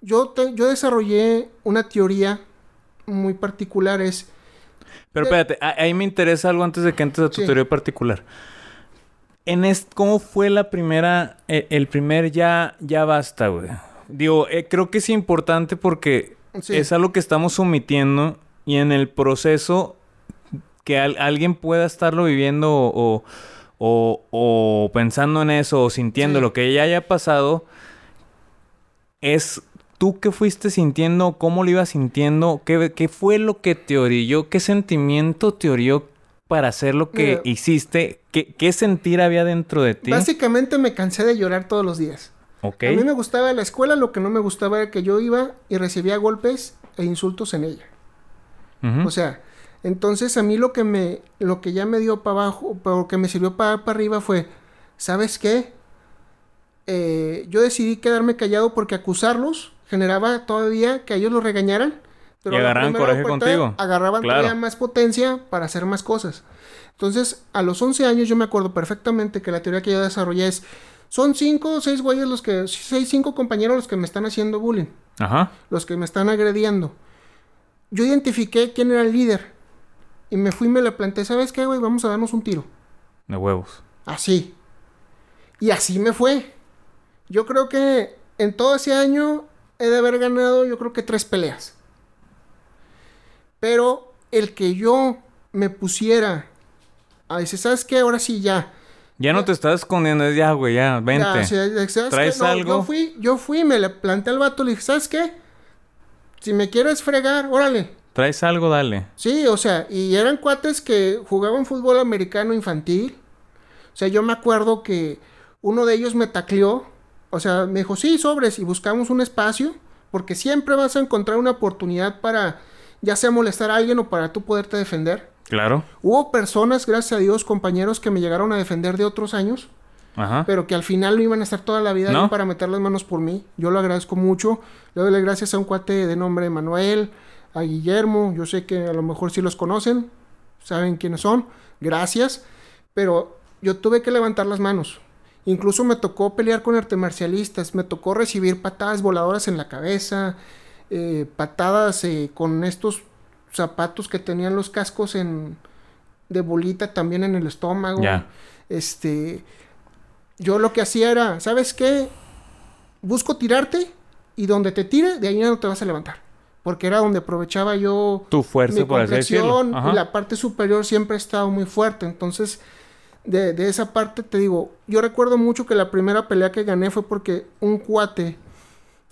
S2: Yo, te- yo desarrollé una teoría muy particular, es...
S1: Pero espérate, ahí me interesa algo antes de que entres a tu
S2: Sí.
S1: teoría particular. En es, ¿Cómo fue la primera, eh, el primer ya, ya basta, güey? Digo, eh, creo que es importante porque
S2: Sí.
S1: es algo que estamos omitiendo y en el proceso que al- alguien pueda estarlo viviendo o, o- o pensando en eso o sintiendo
S2: Sí.
S1: lo que ya haya pasado, es tú qué fuiste sintiendo, cómo lo ibas sintiendo, qué, qué fue lo que te orilló, qué sentimiento te orilló para hacer lo que
S2: Mira.
S1: hiciste, qué, qué sentir había dentro de ti.
S2: Básicamente me cansé de llorar todos los días. A mí me gustaba la escuela, lo que no me gustaba era que yo iba y recibía golpes e insultos en ella. O sea, entonces a mí lo que me, lo que ya me dio para abajo, lo que me sirvió para, arriba fue, ¿sabes qué? Eh, yo decidí quedarme callado porque acusarlos generaba todavía que ellos los regañaran.
S1: Y
S2: a la
S1: agarraban coraje contigo.
S2: Agarraban
S1: Claro.
S2: todavía más potencia para hacer más cosas. Entonces, a los 11 años yo me acuerdo perfectamente que la teoría que yo desarrollé es, son cinco o seis güeyes los que, seis, cinco compañeros los que me están haciendo bullying
S1: Ajá.
S2: los que me están agrediendo. Yo identifiqué quién era el líder. Y me fui y me le planteé, ¿sabes qué, güey? Vamos a darnos un tiro.
S1: De huevos.
S2: Así. Y así me fue. Yo creo que en todo ese año he de haber ganado, yo creo que tres peleas. Pero el que yo me pusiera a decir, ¿sabes qué? Ahora sí ya.
S1: Ya no te estás escondiendo, es ya, güey, ya, vente.
S2: Ya, o sea, ¿sabes
S1: ¿Traes?
S2: No,
S1: algo?
S2: Yo fui, yo fui, me le planteé al vato, le dije, ¿sabes qué? Si me quieres fregar, órale.
S1: Traes algo, dale.
S2: Sí, o sea, y eran cuates que jugaban fútbol americano infantil. O sea, yo me acuerdo que uno de ellos me tacleó. O sea, me dijo, sí, sobres, y buscamos un espacio. Porque siempre vas a encontrar una oportunidad para, ya sea molestar a alguien o para tú poderte defender.
S1: Claro.
S2: Hubo personas, gracias a Dios, compañeros que me llegaron a defender de otros años
S1: Ajá.
S2: pero que al final no iban a estar toda la vida para meter las manos por mí. Yo lo agradezco mucho. Le doy las gracias a un cuate de nombre Manuel, a Guillermo. Yo sé que a lo mejor sí los conocen, saben quiénes son. Gracias. Pero yo tuve que levantar las manos. Incluso me tocó pelear con artes marcialistas. Me tocó recibir patadas voladoras en la cabeza. eh, patadas eh, con estos zapatos que tenían los cascos en de bolita también en el estómago.
S1: Ya.
S2: Este, yo lo que hacía era, ¿sabes qué? Busco tirarte y donde te tire, de ahí no te vas a levantar. Porque era donde aprovechaba yo
S1: Tu fuerza,
S2: mi
S1: por
S2: complexión y la parte superior siempre ha estado muy fuerte. Entonces, de, de esa parte te digo, yo recuerdo mucho que la primera pelea que gané fue porque un cuate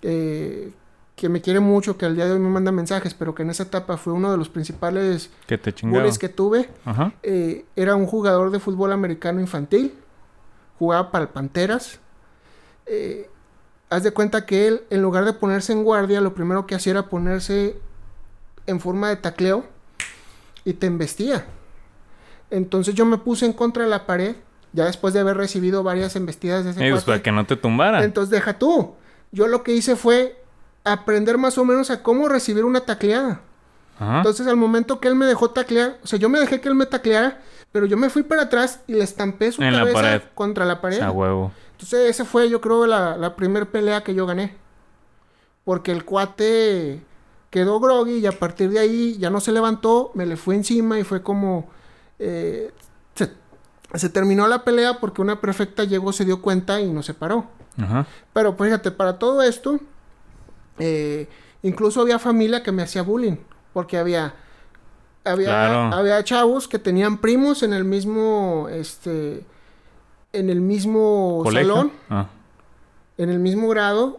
S2: eh, que me quiere mucho, que al día de hoy me manda mensajes, pero que en esa etapa fue uno de los principales
S1: Que te
S2: que tuve,
S1: Ajá.
S2: eh, era un jugador de fútbol americano infantil, jugaba para el Panteras. Eh, haz de cuenta que él, en lugar de ponerse en guardia, lo primero que hacía era ponerse en forma de tacleo y te embestía. Entonces yo me puse en contra de la pared, ya después de haber recibido varias embestidas de ese
S1: Eh, pues, para que no te tumbaran.
S2: Entonces deja tú. Yo lo que hice fue aprender más o menos a cómo recibir una tacleada.
S1: Ajá.
S2: Entonces, al momento que él me dejó taclear, o sea, yo me dejé que él me tacleara, pero yo me fui para atrás y le estampé su
S1: En
S2: cabeza contra la pared.
S1: A huevo.
S2: Entonces, esa fue, yo creo, la, la primer pelea que yo gané. Porque el cuate quedó groggy y a partir de ahí ya no se levantó, me le fue encima y fue como... eh, se, se terminó la pelea porque una prefecta llegó, se dio cuenta y nos separó.
S1: Ajá.
S2: Pero pues fíjate, para todo esto, eh, incluso había familia que me hacía bullying, porque había, había,
S1: Claro.
S2: había chavos que tenían primos en el mismo, este, en el mismo
S1: ¿Colegio?
S2: salón,
S1: Ah.
S2: en el mismo grado,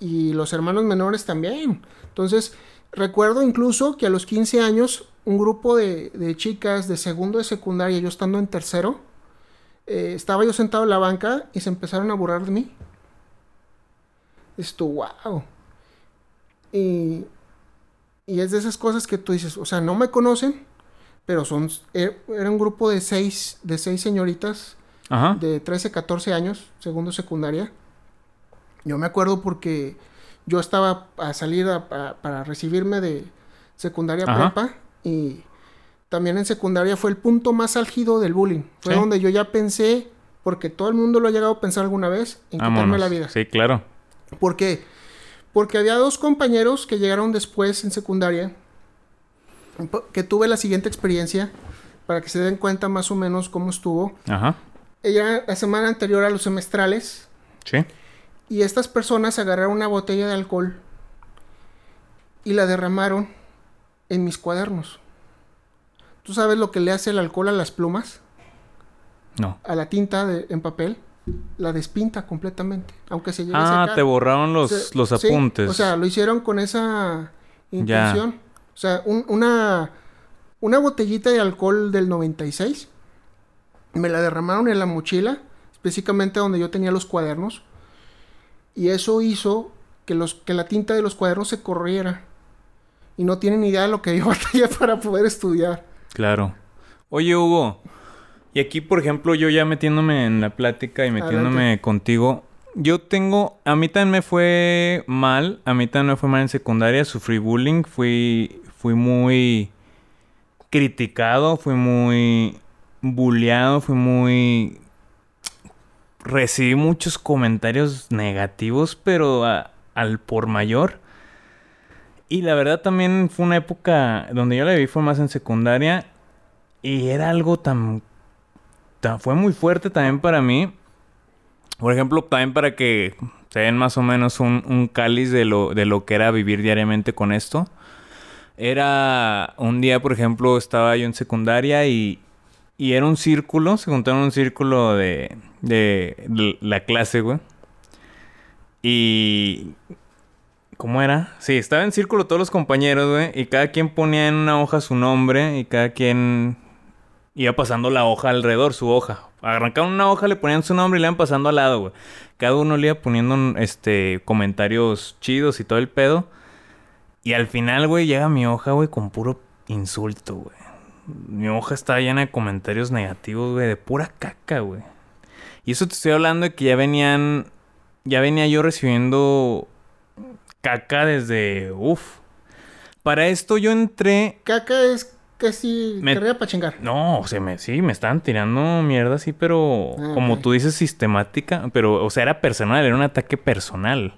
S2: y los hermanos menores también. Entonces, recuerdo incluso que a los 15 años, un grupo de, de chicas de segundo de secundaria, yo estando en tercero, eh, estaba yo sentado en la banca y se empezaron a burlar de mí. Esto, wow. Y Y es de esas cosas que tú dices, o sea, no me conocen, pero son, er- era un grupo de seis, de seis señoritas
S1: Ajá.
S2: de 13, 14 años, segundo secundaria. Yo me acuerdo porque yo estaba a salir a- a- para recibirme de secundaria
S1: Ajá.
S2: prepa y también en secundaria fue el punto más álgido del bullying. Fue
S1: Sí.
S2: donde yo ya pensé, porque todo el mundo lo ha llegado a pensar alguna vez, en quitarme
S1: Vámonos.
S2: la vida.
S1: Sí, claro.
S2: ¿Por qué? Porque había dos compañeros que llegaron después en secundaria, que tuve la siguiente experiencia, para que se den cuenta más o menos cómo estuvo.
S1: Ajá.
S2: Ella, la semana anterior a los semestrales,
S1: Sí.
S2: y estas personas agarraron una botella de alcohol y la derramaron en mis cuadernos. ¿Tú sabes lo que le hace el alcohol a las plumas?
S1: No.
S2: A la tinta de- en papel. La despinta completamente. Aunque se llegue a
S1: Ah,
S2: secar.
S1: te borraron los,
S2: O sea,
S1: los
S2: sí,
S1: apuntes.
S2: o sea, lo hicieron con esa intención. O sea, un- una, una botellita de alcohol del 96. Me la derramaron en la mochila, específicamente donde yo tenía los cuadernos. Y eso hizo que, los, que la tinta de los cuadernos se corriera. Y no tienen idea de lo que yo batallé para poder estudiar.
S1: Claro. Oye, Hugo. Y aquí, por ejemplo, yo ya metiéndome en la plática y metiéndome
S2: Adelante.
S1: contigo. Yo tengo... A mí también me fue mal. A mí también me fue mal en secundaria. Sufrí bullying. Fui, fui muy criticado. Fui muy bulleado. Fui muy... Recibí muchos comentarios negativos, pero a- al por mayor. Y la verdad también fue una época donde yo la viví fue más en secundaria y era algo tan, tan fue muy fuerte también para mí. Por ejemplo, también para que se den más o menos un, un cáliz de lo, de lo que era vivir diariamente con esto. Era un día, por ejemplo, estaba yo en secundaria y, y era un círculo, se juntaron un círculo de, de, de la clase, güey. Y ¿Cómo era? Sí, estaba en círculo todos los compañeros, güey. Y cada quien ponía en una hoja su nombre. Y cada quien iba pasando la hoja alrededor, su hoja. Arrancaban una hoja, le ponían su nombre y le iban pasando al lado, güey. Cada uno le iba poniendo este comentarios chidos y todo el pedo. Y al final, güey, llega mi hoja, güey, con puro insulto, güey. Mi hoja estaba llena de comentarios negativos, güey, de pura caca, güey. Y eso te estoy hablando de que ya venían. Ya venía yo recibiendo caca desde. Uf. Para esto yo entré.
S2: Caca es casi
S1: Me-
S2: carrera para chingar.
S1: No, o sea, me, sí, me estaban tirando mierda así, pero
S2: Ah,
S1: como tú dices, sistemática. Pero, o sea, era personal, era un ataque personal.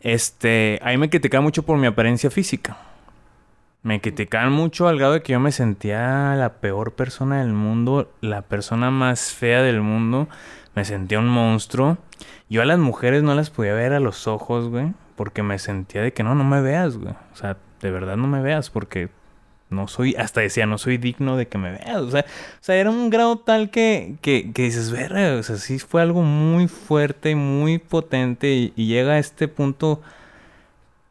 S1: Este, ahí me criticaban mucho por mi apariencia física. Me criticaban mucho al grado de que yo me sentía la peor persona del mundo, la persona más fea del mundo. Me sentía un monstruo. Yo a las mujeres no las podía ver a los ojos, güey, porque me sentía de que no, no me veas, güey. O sea, de verdad no me veas, porque no soy, hasta decía, no soy digno de que me veas. O sea, o sea era un grado tal que, que, que dices, verga, o sea, sí fue algo muy fuerte, muy potente y, llega a este punto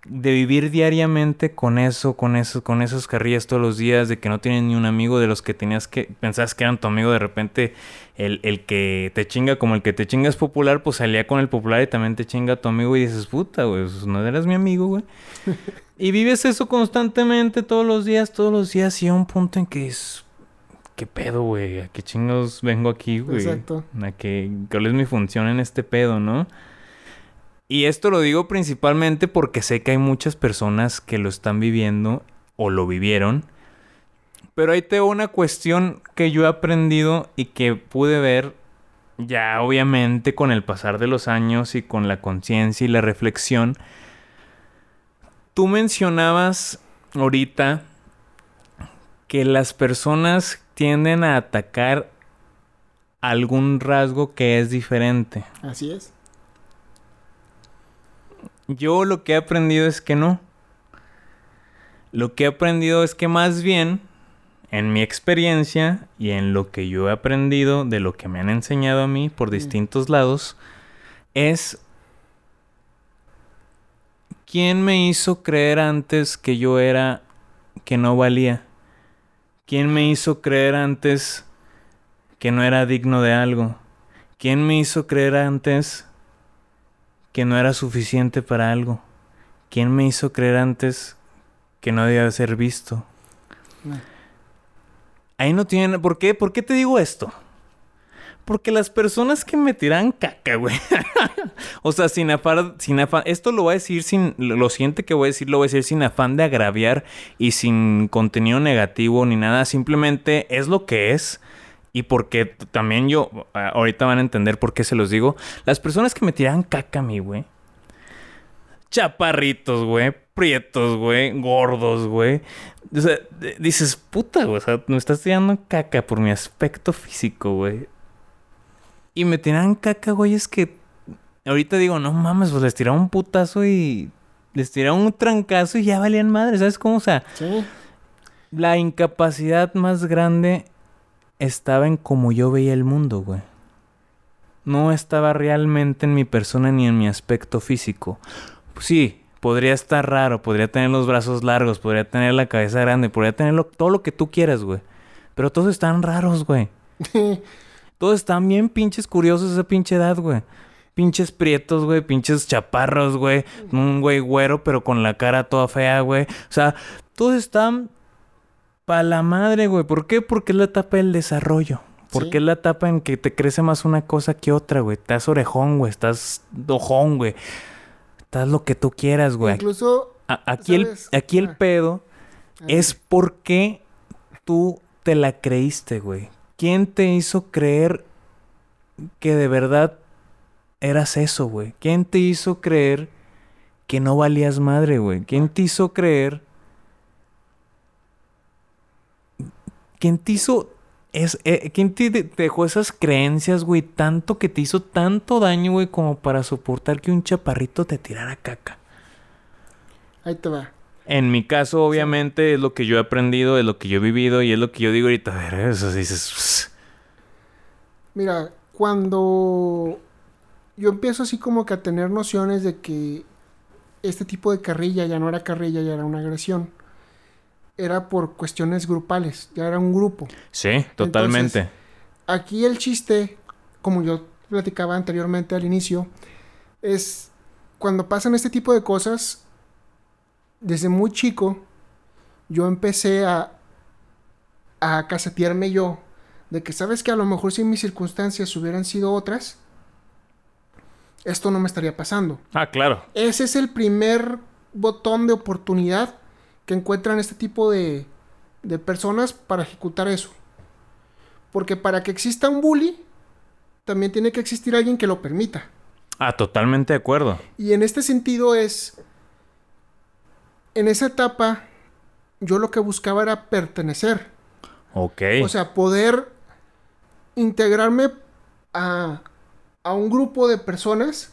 S1: de vivir diariamente con eso, con eso, con esas carrillas todos los días, de que no tienes ni un amigo de los que tenías que, pensabas que eran tu amigo, de repente el, el que te chinga, como el que te chinga es popular, pues salía con el popular y también te chinga tu amigo y dices, puta, güey, pues, no eras mi amigo, güey. y vives eso constantemente todos los días, todos los días y a un punto en que es... ¿Qué pedo, güey? ¿A qué chingos vengo aquí, güey?
S2: Exacto.
S1: ¿A qué, ¿Cuál es mi función en este pedo, no? Y esto lo digo principalmente porque sé que hay muchas personas que lo están viviendo o lo vivieron. Pero ahí tengo una cuestión que yo he aprendido y que pude ver ya obviamente con el pasar de los años y con la conciencia y la reflexión. Tú mencionabas ahorita que las personas tienden a atacar algún rasgo que es diferente.
S2: Así es.
S1: Yo lo que he aprendido es que no. Lo que he aprendido es que más bien, en mi experiencia y en lo que yo he aprendido de lo que me han enseñado a mí por distintos lados, es quién me hizo creer antes que yo era que no valía. ¿Quién me hizo creer antes que no era digno de algo? ¿Quién me hizo creer antes que no era suficiente para algo? ¿Quién me hizo creer antes que no debía ser visto.
S2: No.
S1: Ahí no tienen... ¿Por qué? ¿Por qué te digo esto? Porque las personas que me tiran caca, güey. o sea, sin afán, sin afán. Esto lo voy a decir sin. Lo siguiente que voy a decir lo voy a decir sin afán de agraviar y sin contenido negativo ni nada. Simplemente es lo que es. Y porque también yo. Ahorita van a entender por qué se los digo. Las personas que me tiran caca a mí, güey. Chaparritos, güey. Prietos, güey. Gordos, güey. O sea, dices, puta, güey. O sea, me estás tirando caca por mi aspecto físico, güey. Y me tiran caca, güey. Es que ahorita digo, no mames, pues les tiraba un putazo y les tiraba un trancazo y ya valían madre. ¿Sabes cómo? O sea,
S2: Sí.
S1: la incapacidad más grande estaba en cómo yo veía el mundo, güey. No estaba realmente en mi persona ni en mi aspecto físico. Sí, podría estar raro, podría tener los brazos largos, podría tener la cabeza grande, podría tener lo- todo lo que tú quieras, güey. Pero todos están raros, güey. Todos están bien pinches curiosos esa pinche edad, güey. Pinches prietos, güey. Pinches chaparros, güey. Un güey güero, pero con la cara toda fea, güey. O sea, todos están pa' la madre, güey. ¿Por qué? Porque es la etapa del desarrollo. Porque
S2: Sí.
S1: es la etapa en que te crece más una cosa que otra, güey. Estás orejón, güey. Estás ojón, güey. Estás lo que tú quieras, güey.
S2: Incluso,
S1: A- aquí, el, aquí el
S2: Ah.
S1: pedo es porque tú te la creíste, güey. ¿Quién te hizo creer que de verdad eras eso, güey? ¿Quién te hizo creer que no valías madre, güey? ¿Quién te hizo creer? ¿Quién te hizo es, eh, ¿Quién te de- te dejó esas creencias, güey? Tanto que te hizo tanto daño, güey, como para soportar que un chaparrito te tirara caca.
S2: ahí te va.
S1: En mi caso, obviamente, es lo que yo he aprendido, es lo que yo he vivido y es lo que yo digo ahorita. A ver, eso dices.
S2: Mira, cuando yo empiezo así como que a tener nociones de que este tipo de carrilla ya no era carrilla, ya era una agresión. Era por cuestiones grupales, ya era un grupo.
S1: Sí, totalmente.
S2: Aquí el chiste, como yo platicaba anteriormente al inicio, es cuando pasan este tipo de cosas, desde muy chico, yo empecé a, a casetearme yo, de que sabes que a lo mejor si mis circunstancias hubieran sido otras, esto no me estaría pasando.
S1: ah, claro.
S2: Ese es el primer botón de oportunidad que encuentran este tipo de, de personas para ejecutar eso. Porque para que exista un bully, también tiene que existir alguien que lo permita.
S1: Ah, totalmente de acuerdo.
S2: Y en este sentido es, en esa etapa, yo lo que buscaba era pertenecer.
S1: Ok.
S2: O sea, poder integrarme a, a un grupo de personas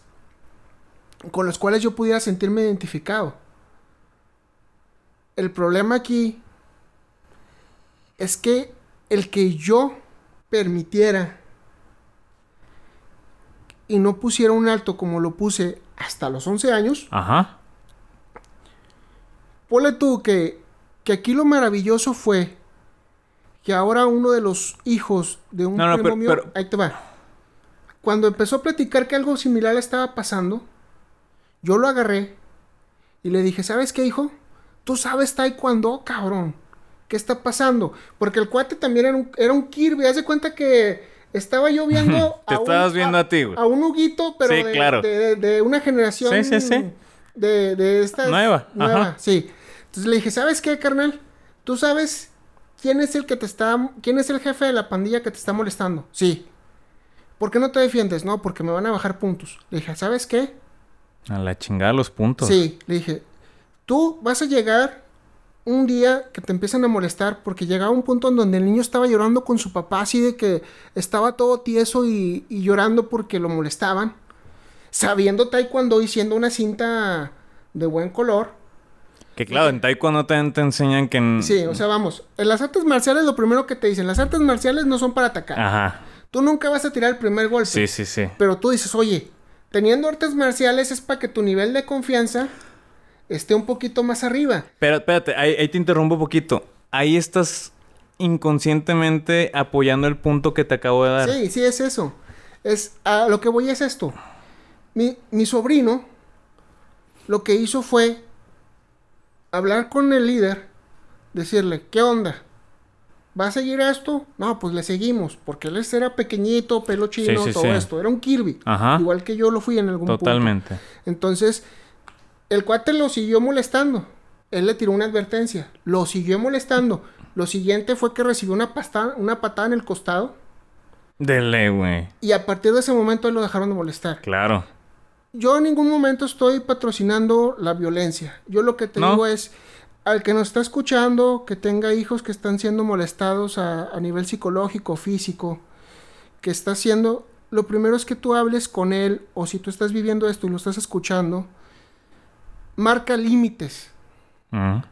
S2: con los cuales yo pudiera sentirme identificado. El problema aquí es que el que yo permitiera y no pusiera un alto como lo puse hasta los 11 años,
S1: Ajá.
S2: Ponle tú que, que aquí lo maravilloso fue que ahora uno de los hijos de un
S1: No, no,
S2: primo
S1: pero-
S2: mío,
S1: pero-
S2: ahí te va. Cuando empezó a platicar que algo similar le estaba pasando, yo lo agarré y le dije, ¿sabes qué, hijo? Tú sabes taekwondo, cabrón. ¿Qué está pasando? Porque el cuate también era un, era un Kirby. Haz de cuenta que estaba yo viendo...
S1: Te
S2: un-
S1: estabas viendo a ti, güey.
S2: A un Huguito, pero
S1: Sí,
S2: de,
S1: claro.
S2: de- de una generación...
S1: Sí, sí, sí.
S2: De, de esta...
S1: Nueva,
S2: Nueva,
S1: ajá.
S2: sí. Entonces le dije, ¿sabes qué, carnal? ¿Tú sabes quién es el que te está... quién es el jefe de la pandilla que te está molestando? Sí. ¿Por qué no te defiendes? No, porque me van a bajar puntos. Le dije, ¿sabes qué?
S1: A la chingada los puntos.
S2: Sí, le dije, tú vas a llegar un día que te empiezan a molestar porque llegaba un punto en donde el niño estaba llorando con su papá así de que estaba todo tieso y, y llorando porque lo molestaban, sabiendo taekwondo y siendo una cinta de buen color.
S1: Que claro, en taekwondo también te enseñan que... en-
S2: Sí, o sea, vamos, en las artes marciales lo primero que te dicen, las artes marciales no son para atacar.
S1: Ajá.
S2: Tú nunca vas a tirar el primer golpe.
S1: Sí, sí, sí.
S2: Pero tú dices, oye, teniendo artes marciales es para que tu nivel de confianza esté un poquito más arriba.
S1: Pero espérate, ahí, ahí te interrumpo un poquito. Ahí estás inconscientemente apoyando el punto que te acabo de dar.
S2: Sí, sí, es eso. Es, a lo que voy es esto. Mi, mi sobrino lo que hizo fue hablar con el líder, decirle, ¿qué onda? ¿Va a seguir esto? No, pues le seguimos, porque él era pequeñito, pelo chino,
S1: Sí, sí,
S2: todo
S1: sí.
S2: esto. Era un Kirby.
S1: Ajá.
S2: Igual que yo lo fui en algún punto.
S1: Totalmente.
S2: Entonces, el cuate lo siguió molestando. Él le tiró una advertencia. Lo siguió molestando. Lo siguiente fue que recibió una, pasta- una patada en el costado.
S1: Dele, güey.
S2: Y a partir de ese momento lo dejaron de molestar.
S1: Claro.
S2: Yo en ningún momento estoy patrocinando la violencia. Yo lo que te
S1: ¿No?
S2: digo es, al que nos está escuchando, que tenga hijos que están siendo molestados a, a nivel psicológico, físico, que está haciendo, lo primero es que tú hables con él, o si tú estás viviendo esto y lo estás escuchando, marca límites.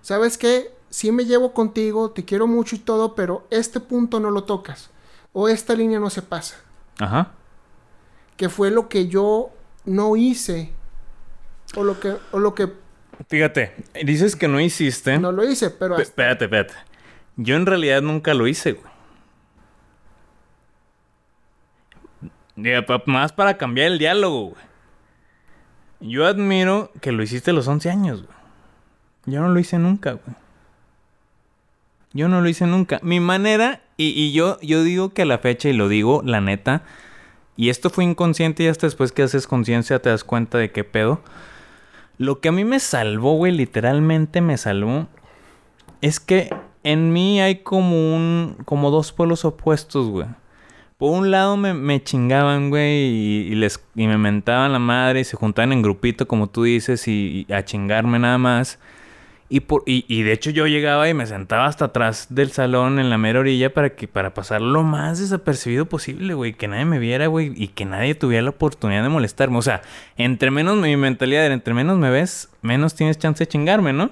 S2: ¿Sabes qué? Sí me llevo contigo, te quiero mucho y todo, pero este punto no lo tocas. O esta línea no se pasa.
S1: Ajá.
S2: Que fue lo que yo no hice. O lo que, o lo que
S1: Fíjate, dices que no hiciste.
S2: no lo hice, pero hasta-
S1: Espérate, espérate. Yo en realidad nunca lo hice, güey. Más para cambiar el diálogo, güey. Yo admiro que lo hiciste a los 11 años, güey. Yo no lo hice nunca, güey. Yo no lo hice nunca. Mi manera, y, y yo, yo digo que a la fecha, y lo digo, la neta, y esto fue inconsciente y hasta después que haces conciencia te das cuenta de qué pedo. Lo que a mí me salvó, güey, literalmente me salvó, es que en mí hay como un, como dos polos opuestos, güey. Por un lado me, me chingaban, güey, y, y les, y me mentaban la madre y se juntaban en grupito, como tú dices, y, y a chingarme nada más. Y, por, y, y de hecho yo llegaba y me sentaba hasta atrás del salón en la mera orilla para que para pasar lo más desapercibido posible, güey. Que nadie me viera, güey. Y que nadie tuviera la oportunidad de molestarme. O sea, entre menos mi mentalidad era, entre menos me ves, menos tienes chance de chingarme, ¿no?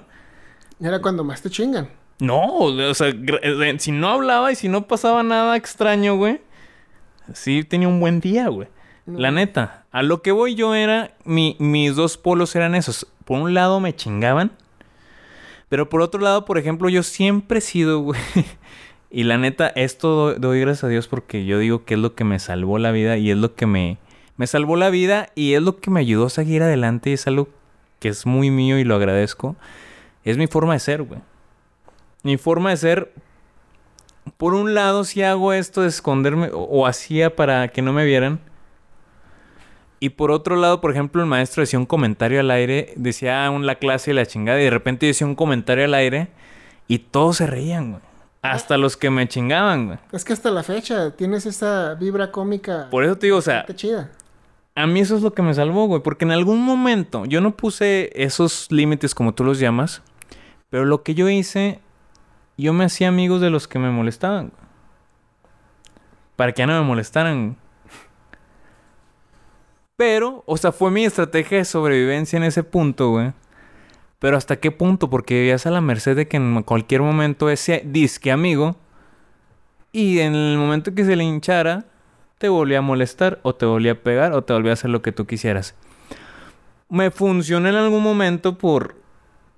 S2: era cuando más te chingan.
S1: No, o sea, gra- eh, si no hablaba y si no pasaba nada extraño, güey. Sí tenía un buen día, güey. La neta. A lo que voy yo era, mi- mis dos polos eran esos. Por un lado me chingaban. Pero por otro lado, por ejemplo, yo siempre he sido, güey. Y la neta, esto doy, gracias a Dios porque yo digo que es lo que me salvó la vida y es lo que me, me salvó la vida y es lo que me ayudó a seguir adelante y es algo que es muy mío y lo agradezco. Es mi forma de ser, güey. Mi forma de ser, por un lado, si hago esto de esconderme o, o hacía para que no me vieran. Y por otro lado, por ejemplo, el maestro decía un comentario al aire, decía un la clase y la chingada, y de repente decía un comentario al aire y todos se reían, güey. Hasta los que me chingaban, güey.
S2: Es que hasta la fecha tienes esa vibra cómica.
S1: Por eso te digo, o sea,
S2: chida.
S1: a mí eso es lo que me salvó, güey. Porque en algún momento yo no puse esos límites como tú los llamas. Pero lo que yo hice, yo me hacía amigos de los que me molestaban. güey. Para que ya no me molestaran. Pero, o sea, fue mi estrategia de sobrevivencia en ese punto, güey. Pero ¿hasta qué punto? Porque vivías a la merced de que en cualquier momento ese disque amigo... Y en el momento que se le hinchara, te volvía a molestar, o te volvía a pegar, o te volvía a hacer lo que tú quisieras. Me funcionó en algún momento por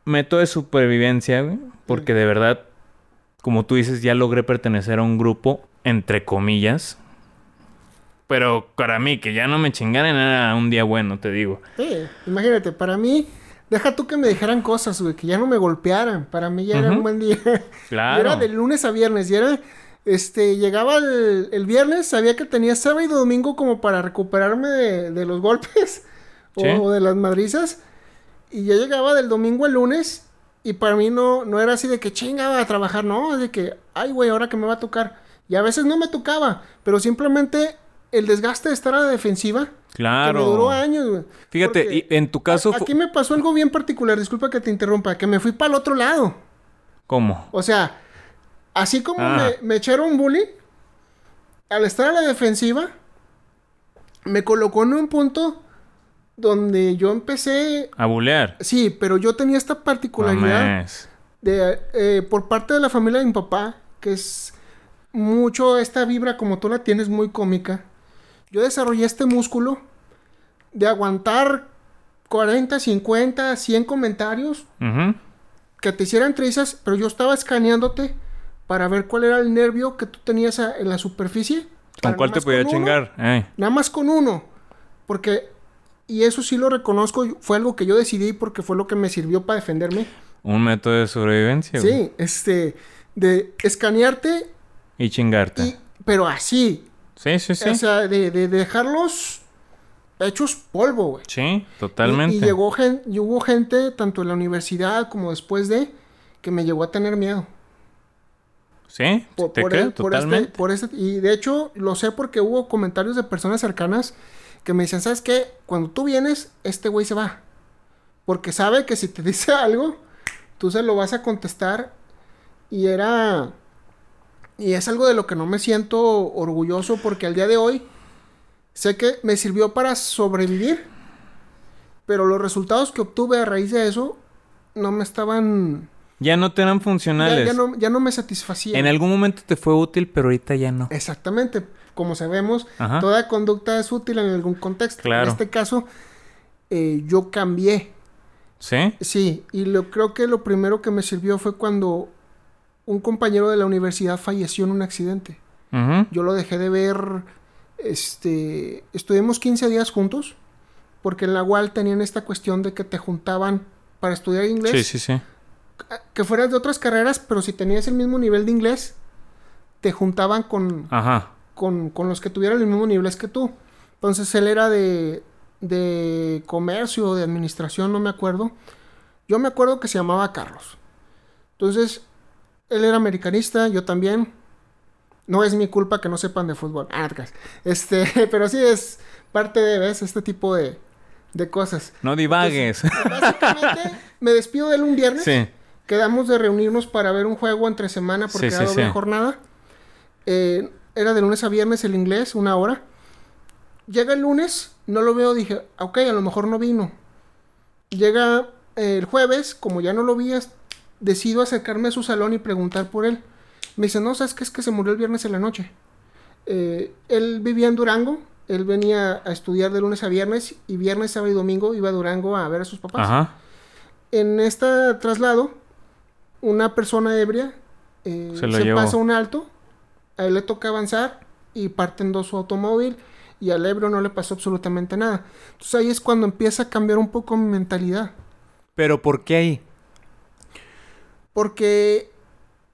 S1: método de supervivencia, güey. Porque de verdad, como tú dices, ya logré pertenecer a un grupo, entre comillas. Pero para mí, que ya no me chingaran era un día bueno, te digo.
S2: Sí, imagínate, para mí, deja tú que me dijeran cosas, güey, que ya no me golpearan. Para mí ya era un buen día.
S1: Claro.
S2: Y era de lunes a viernes. Y era, este, llegaba el, el viernes, sabía que tenía sábado y domingo como para recuperarme de, de los golpes o, de las madrizas. Y ya llegaba del domingo al lunes. Y para mí no, no era así de que chingaba a trabajar, no, es de que, ay, güey, ahora que me va a tocar. Y a veces no me tocaba, pero simplemente el desgaste de estar a la defensiva.
S1: Claro.
S2: Que me duró años, güey.
S1: Fíjate, y en tu caso...
S2: Aquí me pasó algo bien particular, disculpa que te interrumpa, que me fui para el otro lado.
S1: ¿Cómo?
S2: O sea, así como
S1: Ah.
S2: me, me echaron bullying, al estar a la defensiva, me colocó en un punto donde yo empecé...
S1: A bulear.
S2: Sí, pero yo tenía esta particularidad de, eh, por parte de la familia de mi papá, que es mucho esta vibra como tú la tienes, muy cómica. Yo desarrollé este músculo de aguantar 40, 50, 100 comentarios que te hicieran trizas, pero yo estaba escaneándote para ver cuál era el nervio que tú tenías en la superficie.
S1: ¿Con cuál te podía
S2: uno,
S1: chingar?
S2: Nada más con uno. Porque, y eso sí lo reconozco, fue algo que yo decidí porque fue lo que me sirvió para defenderme.
S1: Un método de sobrevivencia, güey.
S2: Sí, este, de escanearte,
S1: Y chingarte.
S2: y, pero así,
S1: Sí, sí, sí.
S2: o sea, de, de dejarlos hechos polvo, güey.
S1: Sí, totalmente.
S2: Y, y llegó gen- y hubo gente, tanto en la universidad como después de, que me llegó a tener miedo.
S1: Sí,
S2: Por,
S1: te
S2: por
S1: creo,
S2: el- por este-
S1: totalmente.
S2: por este- y de hecho, lo sé porque hubo comentarios de personas cercanas que me decían, ¿sabes qué? Cuando tú vienes, este güey se va. Porque sabe que si te dice algo, tú se lo vas a contestar. Y era... Y es algo de lo que no me siento orgulloso porque al día de hoy sé que me sirvió para sobrevivir. Pero los resultados que obtuve a raíz de eso no me estaban...
S1: Ya no te eran
S2: Ya,
S1: funcionales.
S2: ya no, ya no me satisfacían.
S1: En algún momento te fue útil, pero ahorita ya no.
S2: Exactamente. Como sabemos,
S1: Ajá.
S2: toda conducta es útil en algún contexto.
S1: Claro.
S2: En este caso, eh, yo cambié.
S1: ¿Sí?
S2: Sí, y lo, creo que lo primero que me sirvió fue cuando un compañero de la universidad falleció en un accidente. Yo lo dejé de ver, este, estuvimos 15 días juntos, porque en la UAL tenían esta cuestión de que te juntaban para estudiar inglés,
S1: Sí, sí, sí.
S2: que fueras de otras carreras, pero si tenías el mismo nivel de inglés, te juntaban con,
S1: Ajá.
S2: con, con los que tuvieran el mismo nivel que tú. Entonces él era de, de comercio o de administración, no me acuerdo. Yo me acuerdo que se llamaba Carlos. Entonces, él era americanista, yo también. No es mi culpa que no sepan de fútbol. Ah. Este, pero sí es parte de ¿ves? este tipo de, de cosas.
S1: No divagues.
S2: Básicamente, me despido de él un viernes.
S1: sí.
S2: Quedamos de reunirnos para ver un juego entre semana porque
S1: Sí,
S2: era doble
S1: sí.
S2: jornada. Eh, era de lunes a viernes el inglés, una hora. Llega el lunes, no lo veo, dije, ok, a lo mejor no vino. Llega eh, el jueves, como ya no lo vi, decido acercarme a su salón y preguntar por él. Me dice, no, ¿sabes qué? Es que se murió el viernes en la noche. Eh, él vivía en Durango, él venía a estudiar de lunes a viernes y viernes, sábado y domingo iba a Durango a ver a sus papás
S1: Ajá.
S2: en este traslado, una persona ebria eh,
S1: Se
S2: se, pasa un alto, a él le toca avanzar y parten dos su automóvil y al ebrio no le pasó absolutamente nada. Entonces ahí es cuando empieza a cambiar un poco mi mentalidad.
S1: Pero ¿por qué ahí?
S2: Porque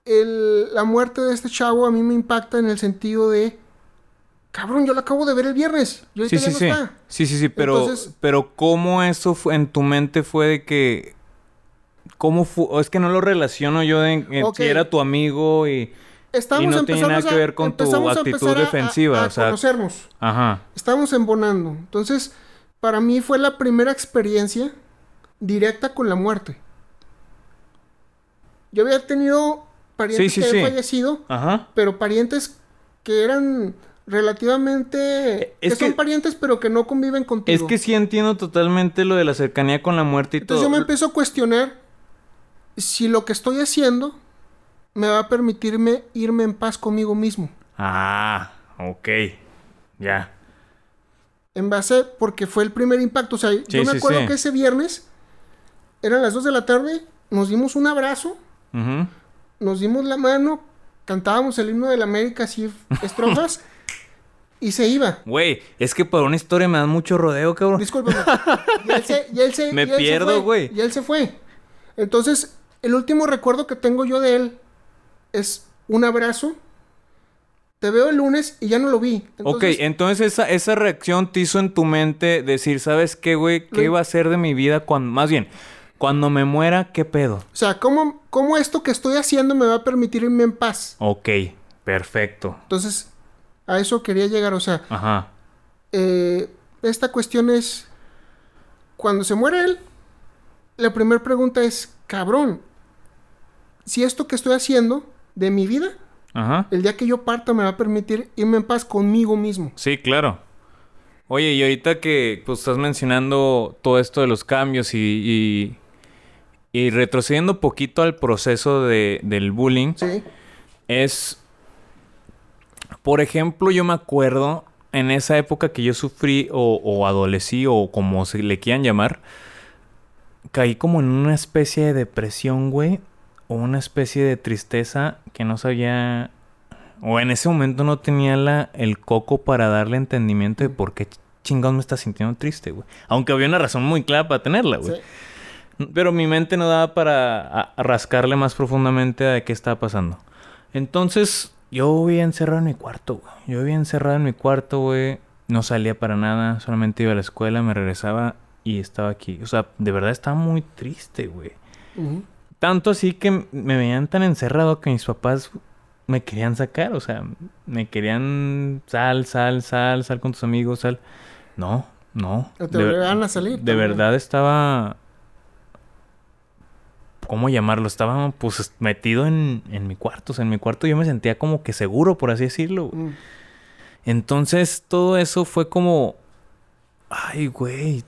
S2: el- la muerte de este chavo a mí me impacta en el sentido de, cabrón, yo lo acabo de ver el viernes, y ahorita
S1: Sí, sí,
S2: no
S1: sí.
S2: está.
S1: Sí, sí, sí, pero,
S2: Entonces-
S1: pero ¿cómo eso fue en tu mente fue de que... ¿Cómo fue? O Es que no lo relaciono yo de si era tu amigo y...
S2: Estamos
S1: Y no tiene nada que ver con tu actitud
S2: a-
S1: defensiva,
S2: a
S1: o sea-
S2: conocernos.
S1: Ajá.
S2: Estábamos embonando. Entonces, para mí fue la primera experiencia directa con la muerte. Yo había tenido parientes
S1: Sí, sí,
S2: que habían
S1: sí.
S2: fallecido,
S1: Ajá.
S2: pero parientes que eran relativamente...
S1: Es
S2: que, son
S1: que-
S2: parientes, pero que no conviven contigo.
S1: Es que sí entiendo totalmente lo de la cercanía con la muerte y
S2: Entonces
S1: todo.
S2: yo me empiezo a cuestionar si lo que estoy haciendo me va a permitirme irme en paz conmigo mismo.
S1: Ah, ok. Ya.
S2: En base, porque fue el primer impacto. O sea, yo me
S1: sí,
S2: acuerdo
S1: sí.
S2: que ese viernes eran las 2 de la tarde, nos dimos un abrazo, Nos dimos la mano, cantábamos el himno de la América, así, estrofas, y se iba.
S1: Güey, es que para una historia me dan mucho rodeo, cabrón.
S2: Discúlpame. Y él se, y él se-
S1: Me
S2: y él se
S1: pierdo, güey.
S2: Y él se fue. Entonces, el último recuerdo que tengo yo de él es un abrazo. Te veo el lunes y ya no lo vi.
S1: ok,
S2: Entonces,
S1: esa, esa reacción te hizo en tu mente decir, ¿sabes qué, güey? ¿Qué iba a ser de mi vida cuando... Más bien, cuando me muera, ¿qué pedo?
S2: O sea, ¿cómo, ¿cómo esto que estoy haciendo me va a permitir irme en paz?
S1: Ok, perfecto.
S2: Entonces, a eso quería llegar. O sea,
S1: Ajá.
S2: eh, esta cuestión es, cuando se muere él, la primera pregunta es, cabrón, si esto que estoy haciendo de mi vida,
S1: Ajá.
S2: el día que yo parta me va a permitir irme en paz conmigo mismo.
S1: Sí, claro. Oye, y ahorita que pues, estás mencionando todo esto de los cambios y, y, y retrocediendo poquito al proceso de, del bullying,
S2: Sí.
S1: es, por ejemplo, yo me acuerdo en esa época que yo sufrí o, o adolecí o como se le quieran llamar, caí como en una especie de depresión, güey, o una especie de tristeza que no sabía, o en ese momento no tenía la, el coco para darle entendimiento de por qué chingados me está sintiendo triste, güey. Aunque había una razón muy clara para tenerla, güey.
S2: sí.
S1: Pero mi mente no daba para rascarle más profundamente a qué estaba pasando. Entonces, yo vivía encerrado en mi cuarto, güey. Yo vivía encerrado en mi cuarto, güey. No salía para nada. Solamente iba a la escuela, me regresaba y estaba aquí. O sea, de verdad estaba muy triste, güey. Tanto así que me veían tan encerrado que mis papás me querían sacar. O sea, me querían sal, sal, sal, sal con tus amigos, sal. No, no.
S2: Te
S1: De-
S2: obligaban a salir.
S1: de
S2: también.
S1: verdad estaba. ¿Cómo llamarlo? Estaba pues metido en, en mi cuarto. O sea, en mi cuarto yo me sentía como que seguro, por así decirlo.
S2: Mm.
S1: Entonces todo eso fue como. Ay, güey.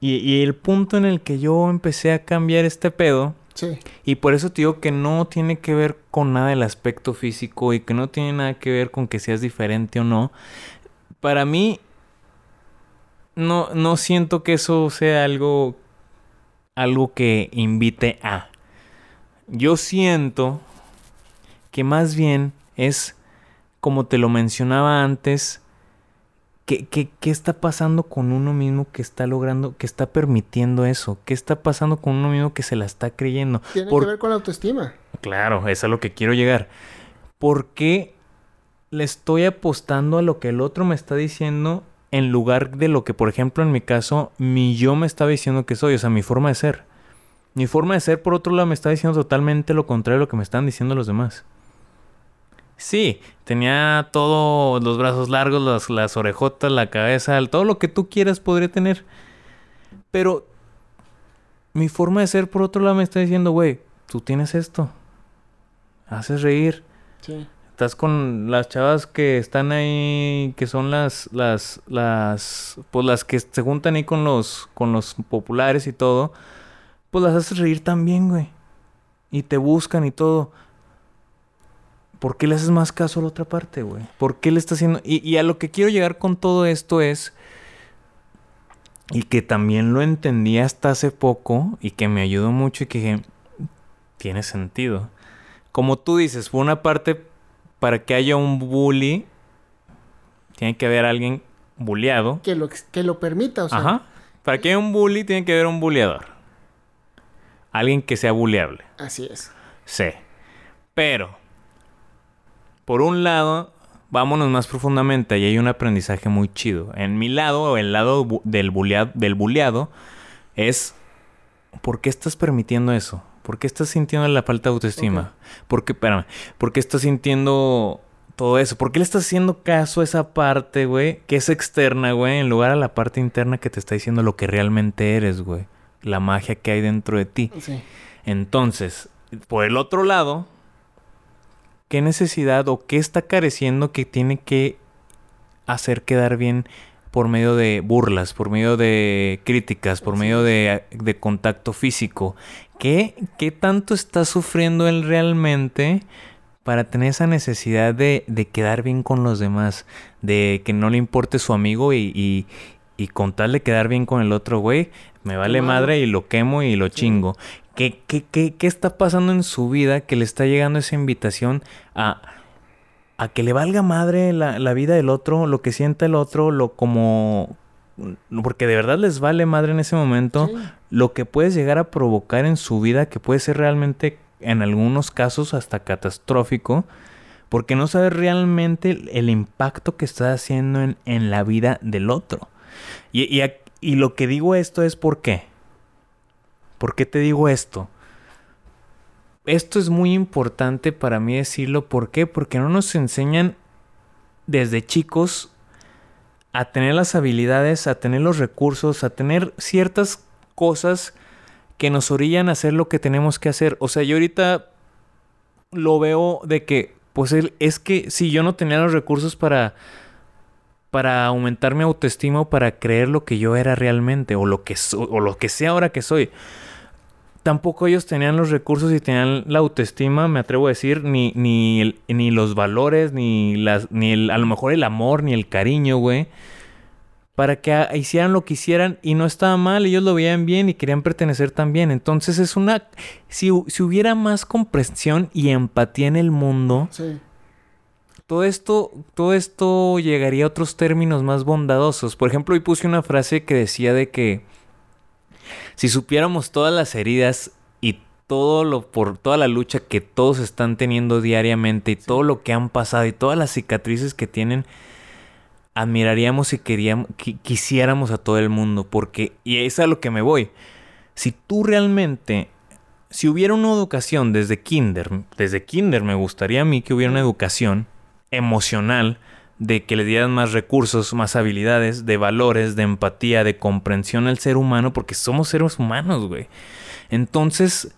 S1: Y, y el punto en el que yo empecé a cambiar este pedo.
S2: Sí.
S1: Y por eso te digo que no tiene que ver con nada el aspecto físico y que no tiene nada que ver con que seas diferente o no. Para mí, no, no siento que eso sea algo, algo que invite a. Yo siento que más bien es, como te lo mencionaba antes, ¿Qué, qué, qué está pasando con uno mismo que está logrando, que está permitiendo eso? ¿Qué está pasando con uno mismo que se la está creyendo?
S2: Tiene
S1: Por-
S2: que ver con la autoestima.
S1: Claro, es a lo que quiero llegar. ¿Por qué le estoy apostando a lo que el otro me está diciendo en lugar de lo que, por ejemplo, en mi caso, mi yo me estaba diciendo que soy? O sea, mi forma de ser. Mi forma de ser, por otro lado, me está diciendo totalmente lo contrario de lo que me están diciendo los demás. Sí, tenía todos los brazos largos, las, las orejotas, la cabeza, todo lo que tú quieras podría tener. Pero mi forma de ser, por otro lado, me está diciendo, güey, tú tienes esto. Haces reír.
S2: Sí.
S1: Estás con las chavas que están ahí, que son las, las, las, pues las que se juntan ahí con los, con los populares y todo. Pues las haces reír también, güey. Y te buscan y todo. ¿Por qué le haces más caso a la otra parte, güey? ¿Por qué le estás haciendo...? Y, a lo que quiero llegar con todo esto es... Y que también lo entendí hasta hace poco y que me ayudó mucho y que tiene sentido. Como tú dices, por una parte, para que haya un bully, tiene que haber alguien bulleado.
S2: Que lo, que lo permita, o sea.
S1: Ajá. Para que haya un bully, tiene que haber un bulleador. Alguien que sea bulleable.
S2: Así es.
S1: Sí. Pero, por un lado, vámonos más profundamente. Y hay un aprendizaje muy chido. En mi lado, o el lado bu- del, bulea- del bulleado, es ¿por qué estás permitiendo eso? ¿Por qué estás sintiendo la falta de autoestima?
S2: Ok.
S1: ¿Por qué, espérame, ¿por qué estás sintiendo todo eso? ¿Por qué le estás haciendo caso a esa parte, güey, que es externa, güey, en lugar a la parte interna que te está diciendo lo que realmente eres, güey? La magia que hay dentro de ti.
S2: Sí.
S1: Entonces, por el otro lado, ¿qué necesidad o qué está careciendo que tiene que hacer quedar bien por medio de burlas, por medio de críticas, por medio de, de contacto físico? ¿Qué, ¿Qué tanto está sufriendo él realmente para tener esa necesidad de, de quedar bien con los demás? De que no le importe su amigo y, y, y con tal de quedar bien con el otro güey, me vale madre y lo quemo y lo chingo. ¿Qué, qué, qué, qué está pasando en su vida que le está llegando esa invitación a, a que le valga madre la, la vida del otro, lo que sienta el otro, lo como... Porque de verdad les vale madre en ese momento
S2: Sí.
S1: lo que puedes llegar a provocar en su vida, que puede ser realmente, en algunos casos, hasta catastrófico, porque no sabes realmente el, el impacto que estás haciendo en, en la vida del otro. Y, y, y lo que digo esto es por qué. ¿Por qué te digo esto? Esto es muy importante para mí decirlo. ¿Por qué? Porque no nos enseñan desde chicos a tener las habilidades, a tener los recursos, a tener ciertas cosas que nos orillan a hacer lo que tenemos que hacer. O sea, yo ahorita lo veo de que, pues él, es que si yo no tenía los recursos para para aumentar mi autoestima o para creer lo que yo era realmente o lo que so- o lo que sé ahora que soy. Tampoco ellos tenían los recursos y tenían la autoestima, me atrevo a decir, ni, ni, el- ni los valores, ni las, ni el, a lo mejor el amor, ni el cariño, güey. Para que hicieran lo que hicieran y no estaba mal, ellos lo veían bien y querían pertenecer también. Entonces es una... Si, si hubiera más comprensión y empatía en el mundo,
S2: Sí.
S1: todo esto, todo esto llegaría a otros términos más bondadosos. Por ejemplo, hoy puse una frase que decía de que Si supiéramos todas las heridas y todo lo por toda la lucha que todos están teniendo diariamente y todo lo que han pasado y todas las cicatrices que tienen, admiraríamos y queríamos, quisiéramos a todo el mundo. Porque, y es a lo que me voy. Si tú realmente, si hubiera una educación desde kinder, desde kinder me gustaría a mí que hubiera una educación emocional de que le dieran más recursos, más habilidades, de valores, de empatía, de comprensión al ser humano, porque somos seres humanos, güey. Entonces,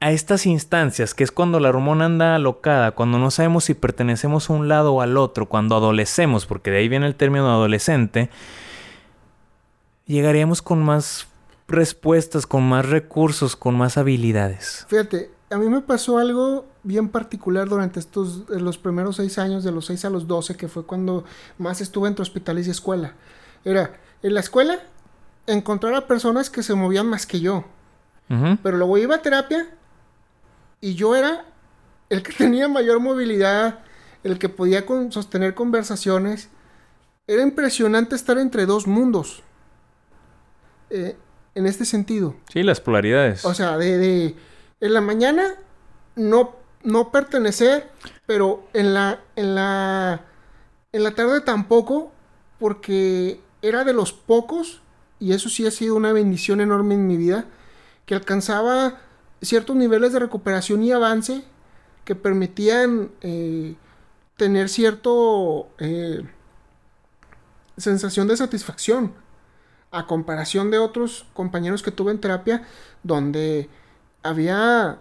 S1: a estas instancias, que es cuando la hormona anda alocada, cuando no sabemos si pertenecemos a un lado o al otro, cuando adolecemos, porque de ahí viene el término adolescente, llegaríamos con más respuestas, con más recursos, con más habilidades.
S2: Fíjate, a mí me pasó algo bien particular durante estos eh, los primeros seis años, de los seis a los doce, que fue cuando más estuve entre hospitales y escuela. Era, en la escuela, encontrar a personas que se movían más que yo. Pero luego iba a terapia y yo era el que tenía mayor movilidad, el que podía sostener conversaciones. Era impresionante estar entre dos mundos. Eh, en este sentido.
S1: Sí, las polaridades.
S2: O sea, de en la mañana no, no pertenecer, pero en la, en la, en la tarde tampoco, porque era de los pocos, y eso sí ha sido una bendición enorme en mi vida, que alcanzaba ciertos niveles de recuperación y avance que permitían eh, tener cierto eh, sensación de satisfacción a comparación de otros compañeros que tuve en terapia donde había,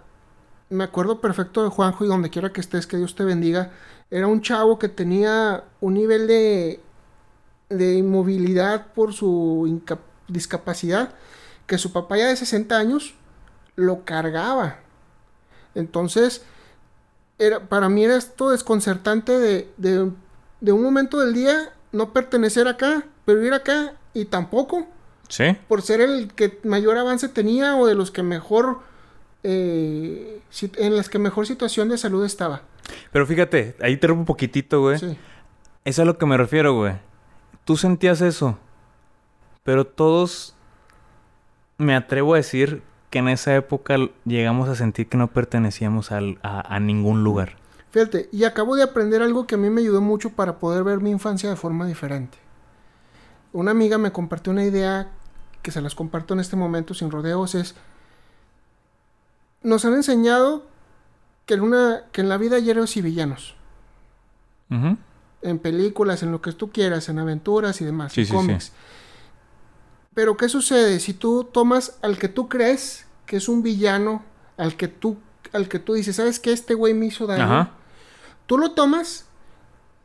S2: me acuerdo perfecto de Juanjo y donde quiera que estés, que Dios te bendiga, era un chavo que tenía un nivel de, de inmovilidad por su discapacidad, que su papá ya de 60 años lo cargaba. Entonces, era, para mí era esto desconcertante de, de, de un momento del día no pertenecer acá, pero ir acá y tampoco.
S1: Sí.
S2: Por ser el que mayor avance tenía o de los que mejor eh, en las que mejor situación de salud estaba.
S1: Pero fíjate, ahí te rompo un poquitito, güey. Sí. Es a lo que me refiero, güey. Tú sentías eso. Pero todos, me atrevo a decir que en esa época llegamos a sentir que no pertenecíamos a, a ningún lugar.
S2: Fíjate, y acabo de aprender algo que a mí me ayudó mucho para poder ver mi infancia de forma diferente. Una amiga me compartió una idea que se las comparto en este momento sin rodeos, es nos han enseñado que en, una, que en la vida hay héroes y villanos. En películas, en lo que tú quieras, en aventuras y demás, en cómics. Pero ¿qué sucede si tú tomas al que tú crees que es un villano, al que tú, al que tú dices, ¿sabes qué? Este güey me hizo daño. Tú lo tomas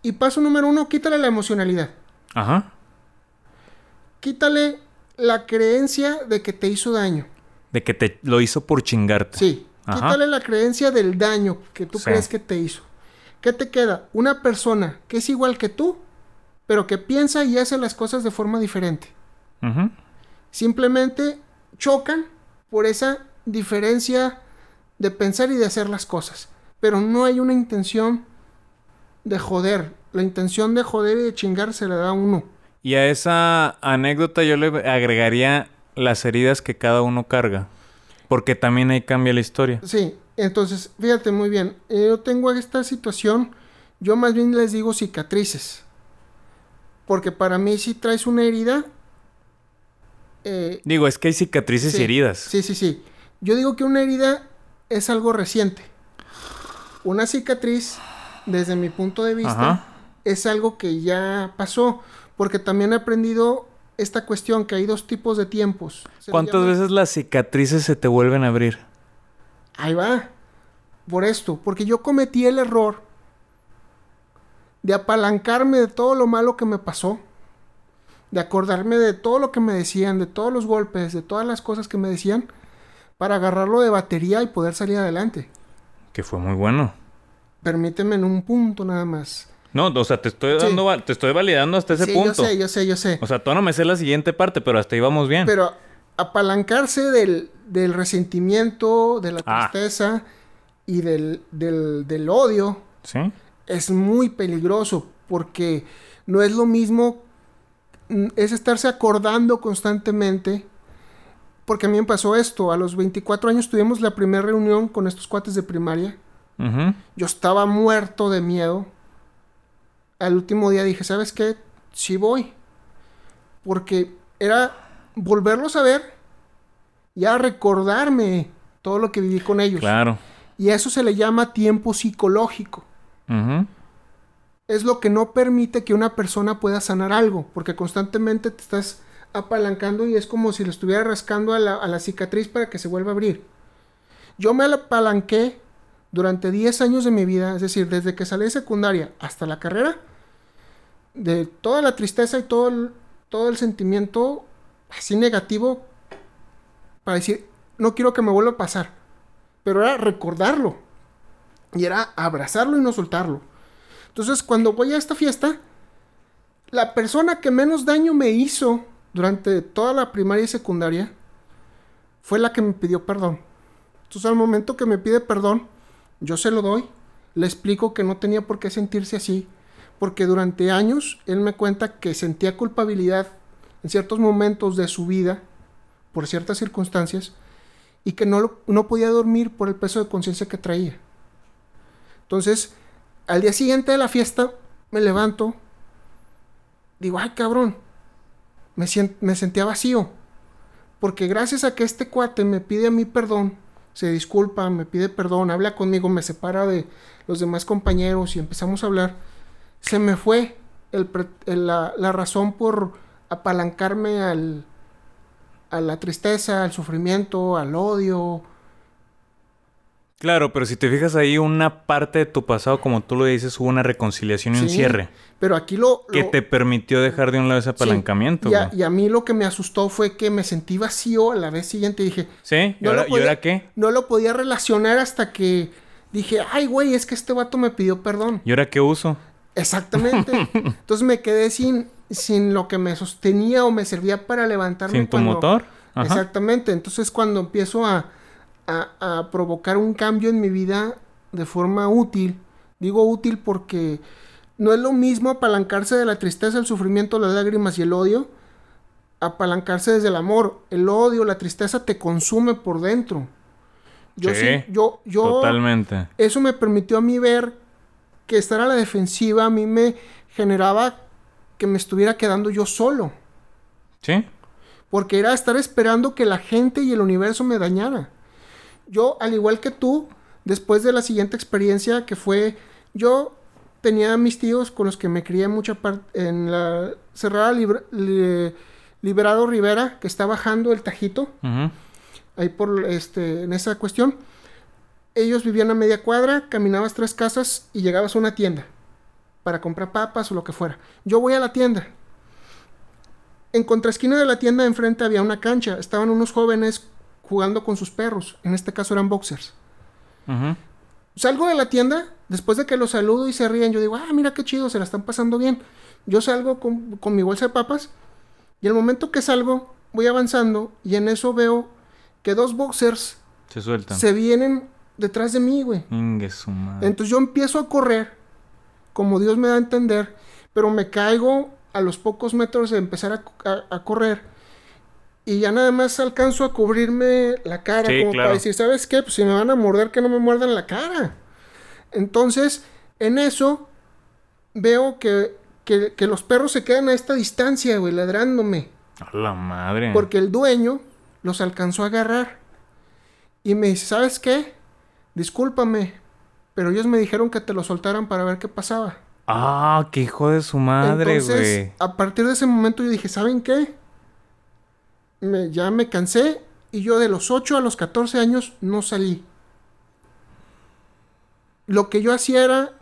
S2: y paso número uno, quítale la emocionalidad.
S1: Ajá.
S2: Quítale la creencia de que te hizo daño.
S1: De que te lo hizo por chingarte.
S2: Sí. Quítale la creencia del daño que tú crees que te hizo. ¿Qué te queda? Una persona que es igual que tú, pero que piensa y hace las cosas de forma diferente. Simplemente chocan por esa diferencia de pensar y de hacer las cosas. Pero no hay una intención de joder. La intención de joder y de chingar se la da a uno.
S1: Y a esa anécdota yo le agregaría las heridas que cada uno carga. Porque también ahí cambia la historia.
S2: Sí, entonces, fíjate muy bien. Yo tengo esta situación, yo más bien les digo cicatrices. Porque para mí si traes una herida...
S1: Eh, digo, es que hay cicatrices y heridas.
S2: Sí, sí, sí. Yo digo que una herida es algo reciente. Una cicatriz, desde mi punto de vista, es algo que ya pasó. Porque también he aprendido esta cuestión que hay dos tipos de tiempos.
S1: ¿Cuántas veces las cicatrices se te vuelven a abrir?
S2: Ahí va. Por esto, porque yo cometí el error de apalancarme de todo lo malo que me pasó, de acordarme de todo lo que me decían, de todos los golpes, de todas las cosas que me decían, para agarrarlo de batería y poder salir adelante.
S1: Que fue muy bueno.
S2: Permíteme en un punto nada más.
S1: No, o sea, te estoy dando, te estoy validando hasta ese punto.
S2: Yo sé, yo sé, yo sé.
S1: O sea, tú no me sé la siguiente parte, pero hasta ahí vamos bien.
S2: Pero apalancarse del, del resentimiento, de la ah. tristeza y del, del, del odio
S1: ¿Sí?
S2: es muy peligroso porque no es lo mismo, mm, es estarse acordando constantemente Porque a mí me pasó esto. A los 24 años tuvimos la primera reunión con estos cuates de primaria. Yo estaba muerto de miedo. Al último día dije, ¿sabes qué? Sí voy. Porque era volverlos a ver y a recordarme todo lo que viví con ellos.
S1: Claro.
S2: Y a eso se le llama tiempo psicológico. Es lo que no permite que una persona pueda sanar algo, porque constantemente te estás apalancando y es como si le estuviera rascando a la, a la cicatriz para que se vuelva a abrir. Yo me apalanqué durante 10 años de mi vida, es decir, desde que salí de secundaria hasta la carrera, de toda la tristeza y todo el, todo el sentimiento así negativo para decir, no quiero que me vuelva a pasar. Pero era recordarlo. Y era abrazarlo y no soltarlo. Entonces, cuando voy a esta fiesta, la persona que menos daño me hizo durante toda la primaria y secundaria fue la que me pidió perdón. Entonces, al momento que me pide perdón, yo se lo doy. Le explico que no tenía por qué sentirse así. Porque durante años él me cuenta que sentía culpabilidad en ciertos momentos de su vida por ciertas circunstancias y que no, no podía dormir por el peso de conciencia que traía. Entonces, al día siguiente de la fiesta, me levanto, digo, ay cabrón, me, me sentía vacío. Porque gracias a que este cuate me pide a mí perdón, se disculpa, me pide perdón, habla conmigo, me separa de los demás compañeros y empezamos a hablar, se me fue el pre- el- la, la razón por apalancarme al, a la tristeza, al sufrimiento, al odio.
S1: Claro, pero si te fijas ahí, una parte de tu pasado, como tú lo dices, hubo una reconciliación y un
S2: Sí,
S1: cierre
S2: Pero aquí lo...
S1: que te permitió dejar de un lado ese
S2: sí,
S1: apalancamiento.
S2: y, a,
S1: güey.
S2: y a mí lo que me asustó fue que me sentí vacío a la vez siguiente y dije,
S1: ¿Sí? ¿Y
S2: no
S1: ahora, ¿y ahora qué?
S2: no lo podía relacionar hasta que dije, ay güey, es que este vato me pidió perdón.
S1: ¿Y ahora qué uso?
S2: Exactamente. Entonces me quedé sin, sin lo que me sostenía o me servía para levantarme.
S1: ¿Sin tu
S2: cuando-
S1: motor? Ajá.
S2: Exactamente. Entonces cuando empiezo a, a- a provocar un cambio en mi vida de forma útil, digo útil porque no es lo mismo apalancarse de la tristeza, el sufrimiento, las lágrimas y el odio, apalancarse desde el amor. El odio, la tristeza te consume por dentro. Yo
S1: Sí,
S2: sí, yo, yo,
S1: Totalmente.
S2: eso me permitió a mí ver que estar a la defensiva a mí me generaba que me estuviera quedando yo solo.
S1: ¿Sí?
S2: Porque era estar esperando que la gente y el universo me dañara. Yo, al igual que tú, después de la siguiente experiencia que fue, yo tenía a mis tíos con los que me crié mucha parte en la cerrada Liber- Li- Liberado Rivera, que está bajando el Tajito ahí por este en esa cuestión. Ellos vivían a media cuadra, caminabas tres casas y llegabas a una tienda para comprar papas o lo que fuera. Yo voy a la tienda. En contraesquina de la tienda enfrente había una cancha. Estaban unos jóvenes jugando con sus perros. En este caso eran boxers. Salgo de la tienda, después de que los saludo y se ríen, yo digo, ah, mira qué chido, se la están pasando bien. Yo salgo con, con mi bolsa de papas y el momento que salgo, voy avanzando y en eso veo que dos boxers
S1: Se sueltan.
S2: se vienen detrás de mí, güey.
S1: Ingue su madre.
S2: Entonces yo empiezo a correr, como Dios me da a entender, pero me caigo a los pocos metros de empezar a, a- a correr. Y ya nada más alcanzo a cubrirme la cara,
S1: Sí,
S2: como
S1: claro.
S2: para decir, ¿sabes qué? Pues si me van a morder, que no me muerdan la cara. Entonces, en eso, veo que, que, que los perros se quedan a esta distancia, güey, ladrándome.
S1: A la madre.
S2: Porque el dueño los alcanzó a agarrar. Y me dice, ¿sabes qué? Discúlpame, pero ellos me dijeron que te lo soltaran para ver qué pasaba.
S1: Ah, qué hijo de su madre, güey.
S2: a partir de ese momento yo dije, ¿saben qué? Me- ya me cansé y yo de los 8 a los 14 años no salí. Lo que yo hacía era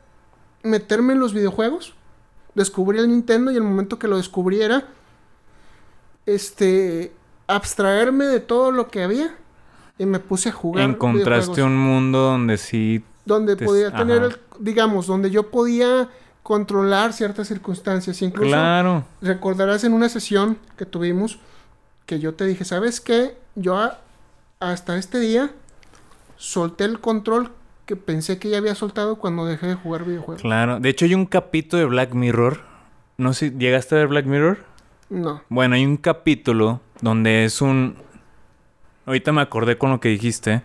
S2: meterme en los videojuegos, descubrí el Nintendo y el momento que lo descubriera, este, abstraerme de todo lo que había y me puse a jugar.
S1: Encontraste un mundo donde sí.
S2: donde
S1: te-
S2: podía tener, el, digamos, donde yo podía controlar ciertas circunstancias. Incluso
S1: Claro.
S2: recordarás en una sesión que tuvimos que yo te dije, ¿sabes qué? Yo a- hasta este día solté el control que pensé que ya había soltado cuando dejé de jugar videojuegos.
S1: Claro. De hecho, hay un capítulo de Black Mirror. No sé, ¿llegaste a ver Black Mirror?
S2: No.
S1: Bueno, hay un capítulo donde es un. Ahorita me acordé con lo que dijiste.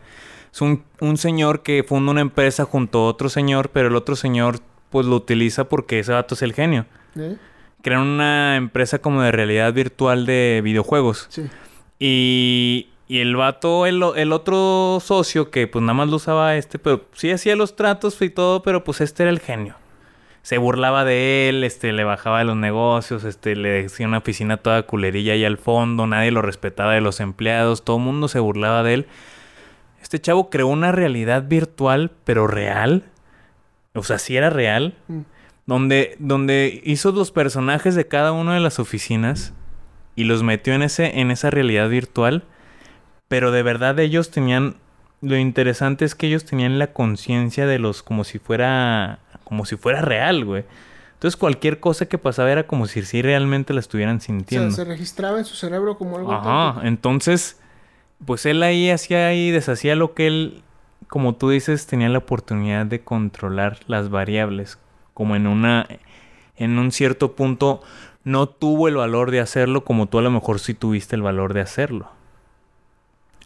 S1: Es un, un señor que funda una empresa junto a otro señor, pero el otro señor pues lo utiliza porque ese vato es el genio.
S2: ¿Eh?
S1: Crean una empresa como de realidad virtual de videojuegos.
S2: Sí.
S1: Y, y el vato, el, el otro socio, que pues nada más lo usaba este, pero sí hacía los tratos y todo, pero pues este era el genio. Se burlaba de él, este, le bajaba de los negocios, este, le decía una oficina toda culerilla ahí al fondo, nadie lo respetaba de los empleados, todo el mundo se burlaba de él. Este chavo creó una realidad virtual, pero real. O sea, sí era real.
S2: Mm.
S1: Donde, donde hizo los personajes de cada una de las oficinas y los metió en, ese, en esa realidad virtual. Pero de verdad ellos tenían... Lo interesante es que ellos tenían la conciencia de los como si fuera... Como si fuera real, güey. Entonces cualquier cosa que pasaba era como si sí realmente la estuvieran
S2: O sea,
S1: sintiendo.
S2: se registraba en su cerebro como algo
S1: Ajá, entonces, pues él ahí hacía y deshacía lo que él, como tú dices, tenía la oportunidad de controlar las variables. Como en una, en un cierto punto, no tuvo el valor de hacerlo como tú a lo mejor sí tuviste el valor de hacerlo.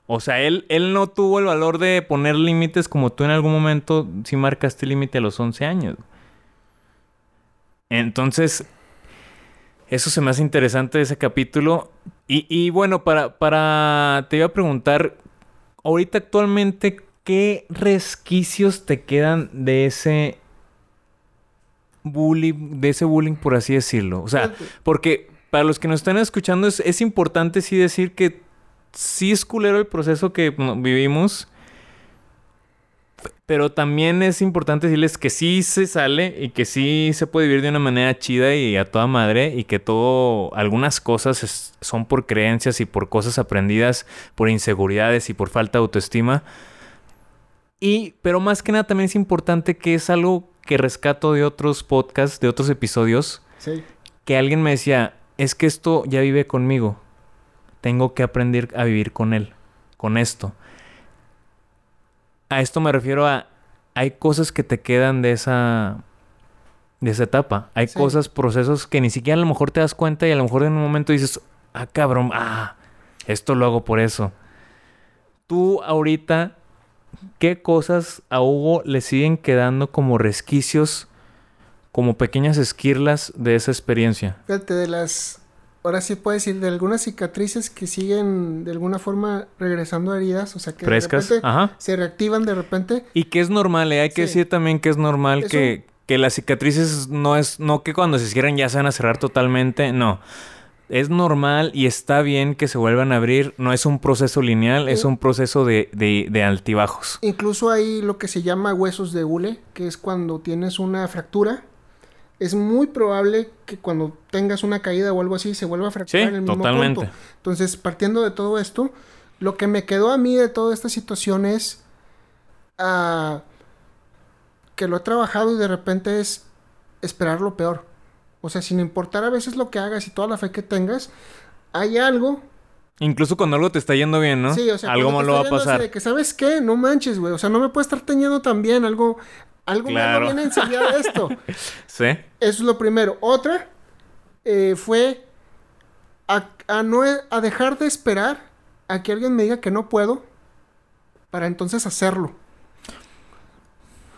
S1: O sea, él, él no tuvo el valor de poner límites como tú en algún momento sí marcaste límite a los 11 años. Entonces, eso se me hace interesante de ese capítulo. Y, y bueno, para, para. Te iba a preguntar. Ahorita actualmente, ¿qué resquicios te quedan de ese bullying, de ese bullying, por así decirlo? O sea, porque para los que nos están escuchando, es, es importante sí decir que sí es culero el proceso que vivimos. Pero también es importante decirles que sí se sale y que sí se puede vivir de una manera chida y a toda madre y que todo, algunas cosas es- son por creencias y por cosas aprendidas, por inseguridades y por falta de autoestima. Y, pero más que nada también es importante que es algo que rescato de otros podcasts, de otros episodios,
S2: Sí.
S1: que alguien me decía, es que esto ya vive conmigo. Tengo que aprender a vivir con él, con esto. A esto me refiero a, hay cosas que te quedan de esa, de esa etapa. Hay
S2: Sí.
S1: cosas, procesos que ni siquiera a lo mejor te das cuenta y a lo mejor en un momento dices, ah, cabrón, ah, esto lo hago por eso. Tú ahorita, ¿qué cosas a Hugo le siguen quedando como resquicios, como pequeñas esquirlas de esa experiencia?
S2: Fíjate, de las. Ahora sí puedo decir, de algunas cicatrices que siguen de alguna forma regresando a heridas, o sea que
S1: Frescas.
S2: de repente
S1: Ajá.
S2: se reactivan de repente.
S1: Y que es normal, ¿eh? hay que decir también que es normal
S2: Eso-
S1: que, que las cicatrices no es, no que cuando se cierran ya se van a cerrar totalmente, no. Es normal y está bien que se vuelvan a abrir. No es un proceso lineal, es un proceso de, de, de altibajos.
S2: Incluso hay lo que se llama huesos de hule, que es cuando tienes una fractura. Es muy probable que cuando tengas una caída o algo así se vuelva a fracturar
S1: Sí,
S2: en el mismo
S1: totalmente.
S2: punto. Entonces, partiendo de todo esto, lo que me quedó a mí de toda esta situación es ah, que lo he trabajado y de repente es esperar lo peor. O sea, sin importar a veces lo que hagas y toda la fe que tengas, hay algo
S1: Incluso cuando algo te está yendo bien, ¿no?
S2: Sí, o sea,
S1: algo malo va a pasar.
S2: De que, ¿sabes qué? No manches, güey. O sea, no me puede estar teniendo tan bien. Algo, algo
S1: Claro.
S2: malo viene enseguida de esto.
S1: Sí.
S2: Eso es lo primero. Otra eh, fue a, a no a dejar de esperar a que alguien me diga que no puedo para entonces hacerlo.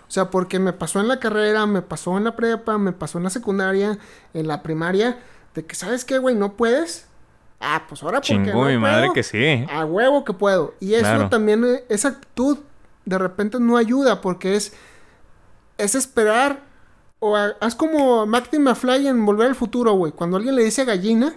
S2: O sea, porque me pasó en la carrera, me pasó en la prepa, me pasó en la secundaria, en la primaria, de que, ¿sabes qué, güey? ¿No puedes? Ah, pues ahora porque
S1: Chingó
S2: no
S1: mi madre que sí.
S2: a huevo que puedo. Y eso
S1: Claro.
S2: también, eh, esa actitud de repente no ayuda porque es, es esperar. O a- haz como Marty McFly en Volver al Futuro, güey. Cuando alguien le dice gallina,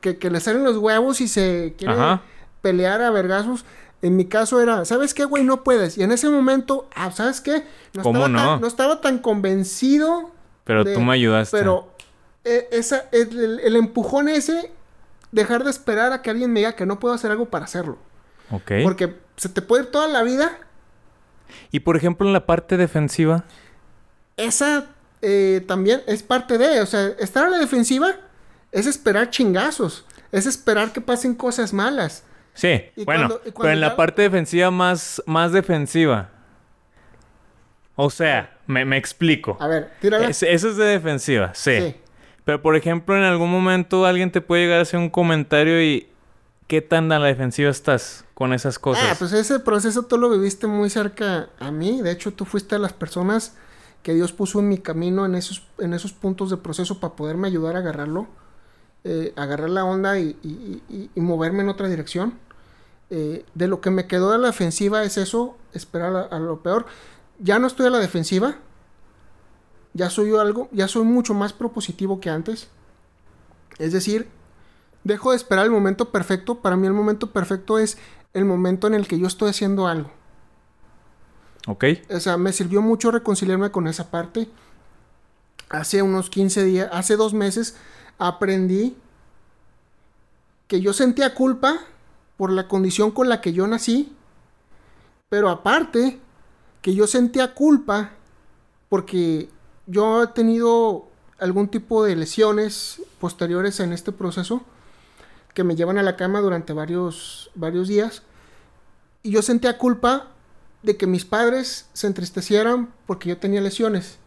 S2: que, que le salen los huevos y se quiere
S1: Ajá.
S2: pelear a vergazos. En mi caso era, ¿sabes qué, güey? No puedes. Y en ese momento, ah, ¿sabes qué? No
S1: ¿Cómo
S2: estaba
S1: no?
S2: Tan, no estaba tan convencido.
S1: Pero
S2: de-
S1: tú me ayudaste.
S2: Pero eh, esa, el, el- el empujón ese, dejar de esperar a que alguien me diga que no puedo hacer algo para hacerlo.
S1: Ok.
S2: Porque se te puede ir toda la vida.
S1: Y por ejemplo, en la parte defensiva.
S2: Esa eh, también es parte de. O sea, estar a la defensiva es esperar chingazos. Es esperar que pasen cosas malas.
S1: Sí,
S2: Y
S1: bueno,
S2: cuando- y cuando
S1: pero en la parte defensiva más, más defensiva. O sea, me, me explico.
S2: A ver, tírala.
S1: Es- eso es de defensiva, sí.
S2: Sí.
S1: Pero por ejemplo, en algún momento alguien te puede llegar a hacer un comentario y ¿qué tan a la defensiva estás con esas cosas?
S2: Ah, pues ese proceso tú lo viviste muy cerca a mí. De hecho, tú fuiste a las personas que Dios puso en mi camino en esos, en esos puntos de proceso para poderme ayudar a agarrarlo, eh, agarrar la onda y, y, y, moverme en otra dirección. Eh, de lo que me quedó a la defensiva es eso, esperar a, a, lo peor. Ya no estoy a la defensiva. Ya soy yo algo, ya soy mucho más propositivo que antes. Es decir, dejo de esperar el momento perfecto. Para mí el momento perfecto es el momento en el que yo estoy haciendo algo.
S1: Ok.
S2: O sea, me sirvió mucho reconciliarme con esa parte. Hace unos 15 días, hace dos meses, aprendí que yo sentía culpa por la condición con la que yo nací. Pero aparte, que yo sentía culpa porque yo he tenido algún tipo de lesiones posteriores en este proceso que me llevan a la cama durante varios, varios días. Y yo sentía culpa de que mis padres se entristecieran porque yo tenía lesiones.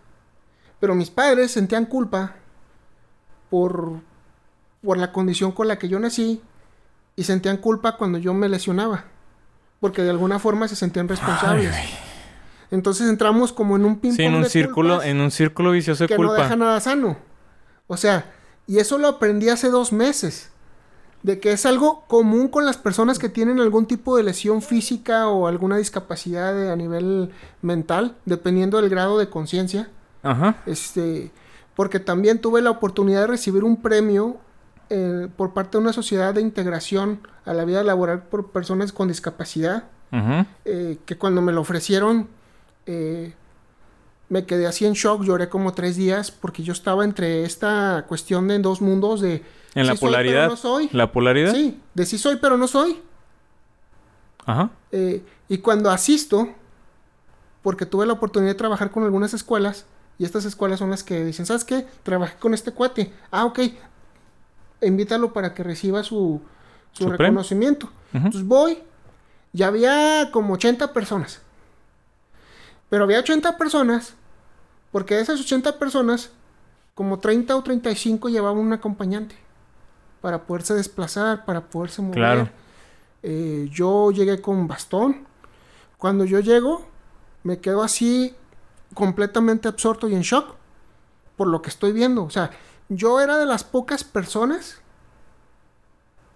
S2: Pero mis padres sentían culpa por, por la condición con la que yo nací y sentían culpa cuando yo me lesionaba. Porque de alguna forma se sentían responsables. Ay, ay. Entonces entramos como en un ping
S1: Sí, en un círculo, en un círculo vicioso de
S2: que
S1: culpa.
S2: no deja nada sano. O sea, y eso lo aprendí hace dos meses. De que es algo común con las personas que tienen algún tipo de lesión física o alguna discapacidad a nivel mental, dependiendo del grado de conciencia.
S1: Ajá.
S2: Este, porque también tuve la oportunidad de recibir un premio eh, por parte de una sociedad de integración a la vida laboral por personas con discapacidad.
S1: Ajá.
S2: Eh, que cuando me lo ofrecieron, eh, me quedé así en shock, lloré como tres días porque yo estaba entre esta cuestión de dos mundos de...
S1: En la
S2: sí soy,
S1: polaridad.
S2: pero no soy.
S1: La polaridad.
S2: Sí, de sí soy pero no soy.
S1: Ajá.
S2: Eh, y cuando asisto, porque tuve la oportunidad de trabajar con algunas escuelas, y estas escuelas son las que dicen, ¿sabes qué? Trabajé con este cuate. Ah, ok. Invítalo para que reciba su, su,
S1: ¿Su
S2: reconocimiento.
S1: Ujú.
S2: Entonces voy, y había como 80 personas. Pero había 80 personas, porque de esas 80 personas, como 30 o 35 llevaban un acompañante para poderse desplazar, para poderse mover.
S1: Claro.
S2: Eh, yo llegué con bastón. Cuando yo llego, me quedo así completamente absorto y en shock por lo que estoy viendo. O sea, yo era de las pocas personas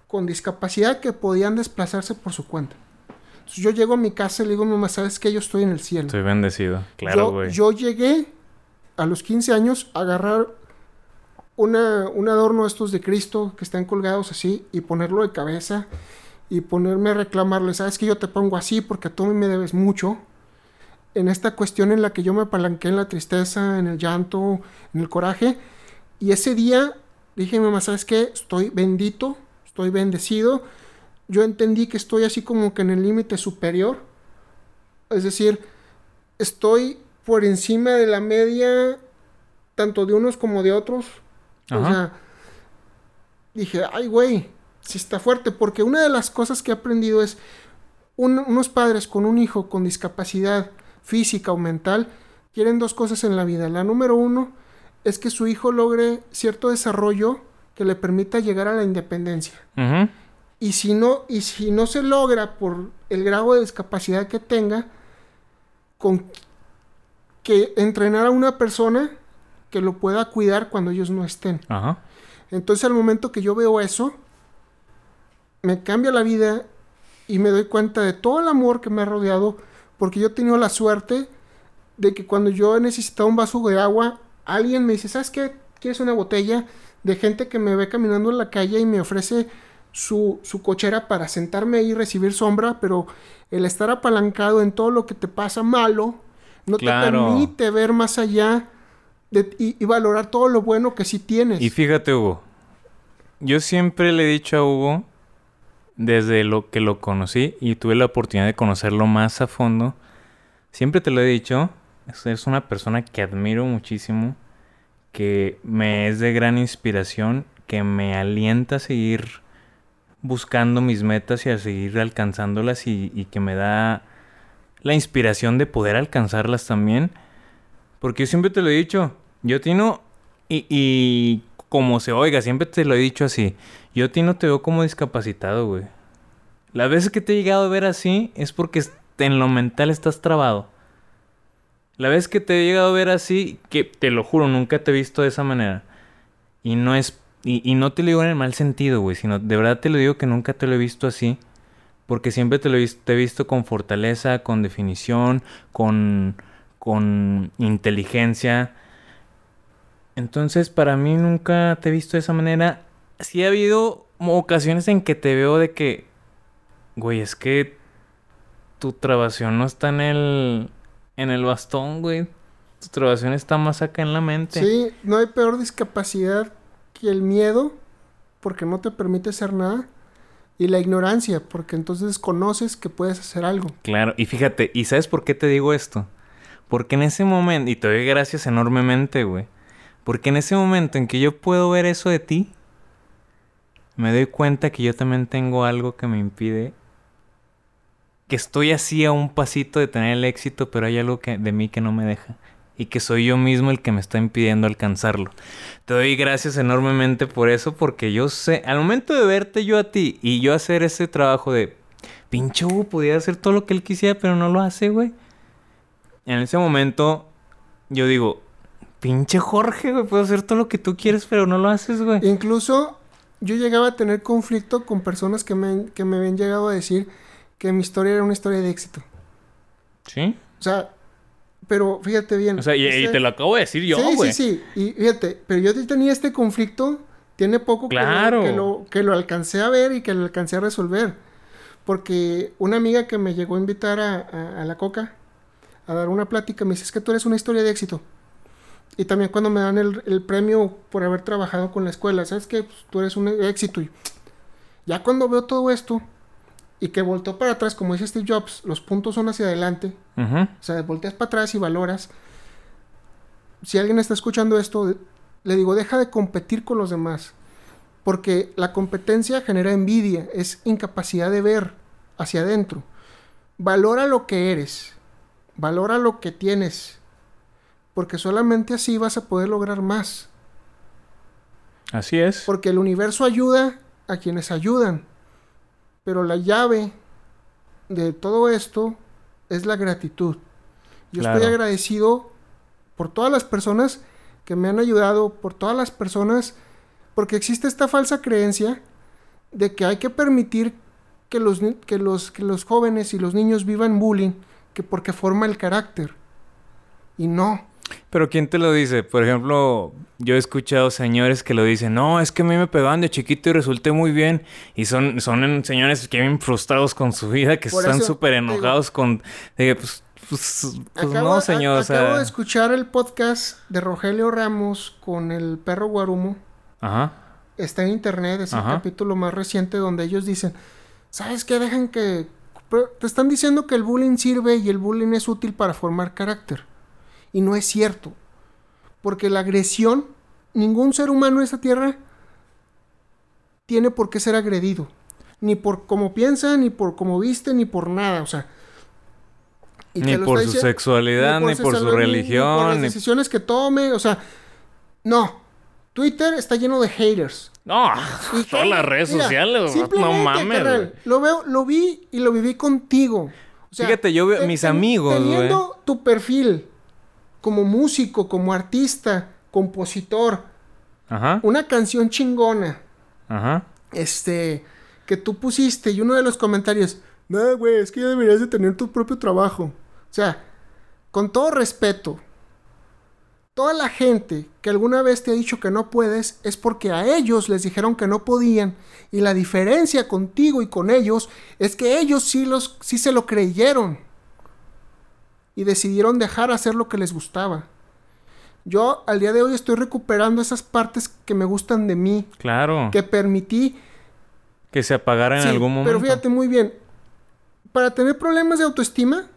S2: con discapacidad que podían desplazarse por su cuenta. Entonces, yo llego a mi casa y le digo, mamá, ¿sabes qué? Yo estoy en el cielo.
S1: Estoy bendecido. Claro,
S2: yo,
S1: güey.
S2: yo llegué a los 15 años agarrar un adorno estos de Cristo que están colgados así y ponerlo de cabeza y ponerme a reclamarle, sabes que yo te pongo así porque tú me debes mucho. En esta cuestión en la que yo me apalanqué en la tristeza, en el llanto, en el coraje. Y ese día dije, mamá, ¿sabes qué? Estoy bendito, estoy bendecido. Yo entendí que estoy así como que en el límite superior. Es decir, estoy por encima de la media, tanto de unos como de otros. O sea, dije, ay, güey, sí está fuerte, porque una de las cosas que he aprendido es un- unos padres con un hijo con discapacidad física o mental quieren dos cosas en la vida. La número uno es que su hijo logre cierto desarrollo que le permita llegar a la independencia. Y si no, y si no se logra por el grado de discapacidad que tenga, con que entrenar a una persona que lo pueda cuidar cuando ellos no estén.
S1: Ajá.
S2: Entonces al momento que yo veo eso, me cambia la vida y me doy cuenta de todo el amor que me ha rodeado, porque yo he tenido la suerte de que cuando yo he necesitado un vaso de agua, alguien me dice, ¿sabes qué? ¿Quieres una botella? De gente que me ve caminando en la calle y me ofrece su, su cochera para sentarme ahí y recibir sombra, pero el estar apalancado en todo lo que te pasa malo, no
S1: Claro.
S2: te permite ver más allá de- y, y valorar todo lo bueno que sí tienes.
S1: Y fíjate, Hugo. Yo siempre le he dicho a Hugo, desde lo que lo conocí y tuve la oportunidad de conocerlo más a fondo, siempre te lo he dicho, es, una persona que admiro muchísimo, que me es de gran inspiración, que me alienta a seguir buscando mis metas y a seguir alcanzándolas y, y que me da la inspiración de poder alcanzarlas también. Porque yo siempre te lo he dicho, yo tengo... Y, y como se oiga, siempre te lo he dicho así. Yo a ti no te veo como discapacitado, güey. Las veces que te he llegado a ver así es porque en lo mental estás trabado. La vez que te he llegado a ver así, que te lo juro, nunca te he visto de esa manera. Y no es. Y, no te lo digo en el mal sentido, güey, sino de verdad te lo digo que nunca te lo he visto así. Porque siempre te lo he visto, con fortaleza, con definición, con, con inteligencia. Entonces, para mí nunca te he visto de esa manera. Sí ha habido ocasiones en que te veo de que, güey, es que tu trabación no está en el, en el bastón, güey. Tu trabación está más acá en la mente.
S2: Sí, no hay peor discapacidad que el miedo, porque no te permite hacer nada. Y la ignorancia, porque entonces conoces que puedes hacer algo.
S1: Claro, y fíjate, ¿y sabes por qué te digo esto? Porque en ese momento, y te doy gracias enormemente, güey. Porque en ese momento en que yo puedo ver eso de ti, me doy cuenta que yo también tengo algo que me impide. Que estoy así a un pasito de tener el éxito, pero hay algo que, de mí que no me deja y que soy yo mismo el que me está impidiendo alcanzarlo. Te doy gracias enormemente por eso, porque yo sé, al momento de verte yo a ti y yo hacer ese trabajo de, pinche Hugo podía hacer todo lo que él quisiera, pero no lo hace, güey. En ese momento, yo digo, pinche Jorge, güey, puedo hacer todo lo que tú quieres, pero no lo haces, güey.
S2: Incluso yo llegaba a tener conflicto con personas que me, que me habían llegado a decir que mi historia era una historia de éxito.
S1: ¿Sí?
S2: O sea, pero fíjate bien.
S1: O sea, y, te lo acabo de decir yo, güey.
S2: Sí, sí, sí. Y fíjate, pero yo tenía este conflicto, tiene poco
S1: claro.
S2: que, lo, que, lo, alcancé a ver y que lo alcancé a resolver. Porque una amiga que me llegó a invitar a, la coca a dar una plática me dice, es que tú eres una historia de éxito. Y también cuando me dan el, premio por haber trabajado con la escuela, ¿sabes qué? Pues, tú eres un éxito. Y ya cuando veo todo esto, y que volteó para atrás, como dice Steve Jobs, los puntos son hacia adelante. O sea, volteas para atrás y valoras. Si alguien está escuchando esto, le digo, deja de competir con los demás. Porque la competencia genera envidia, es incapacidad de ver hacia adentro. Valora lo que eres, valora lo que tienes, porque solamente así vas a poder lograr más.
S1: Así es.
S2: Porque el universo ayuda a quienes ayudan. Pero la llave de todo esto es la gratitud. Yo estoy agradecido por todas las personas que me han ayudado, por todas las personas, porque existe esta falsa creencia de que hay que permitir que los, que los, que los jóvenes y los niños vivan bullying, que porque forma el carácter. Y no.
S1: Pero ¿quién te lo dice? Por ejemplo, yo he escuchado señores que lo dicen, no, es que a mí me pegaban de chiquito y resulté muy bien. Y son, son señores que vienen frustrados con su vida, que están súper enojados con... pues, pues, pues no, señor.
S2: acabo de escuchar el podcast de Rogelio Ramos con el perro Guarumo.
S1: Ajá.
S2: Está en internet, es el capítulo más reciente donde ellos dicen, ¿sabes qué? Dejan que... Te están diciendo que el bullying sirve y el bullying es útil para formar carácter. Y no es cierto. Porque la agresión, ningún ser humano en esta tierra tiene por qué ser agredido. Ni por cómo piensa, ni por cómo viste, ni por nada. O sea.
S1: ni por su sexualidad, ni por, su religión. Ni por
S2: las decisiones que tome. O sea, no. Twitter está lleno de haters.
S1: No, todas las redes sociales, no mames.
S2: lo veo, lo vi y lo viví contigo.
S1: Fíjate, yo veo mis amigos,
S2: Teniendo tu perfil como músico, como artista, compositor,
S1: Ajá.
S2: una canción chingona.
S1: Ajá.
S2: Este, que tú pusiste y uno de los comentarios, no, güey, es que ya deberías de tener tu propio trabajo. O sea, con todo respeto, toda la gente que alguna vez te ha dicho que no puedes es porque a ellos les dijeron que no podían y la diferencia contigo y con ellos es que ellos sí los sí se lo creyeron y decidieron dejar hacer lo que les gustaba. Yo al día de hoy estoy recuperando esas partes que me gustan de mí.
S1: Claro.
S2: Que permití.
S1: Que se apagara en algún momento.
S2: Pero fíjate muy bien. Para tener problemas de autoestima,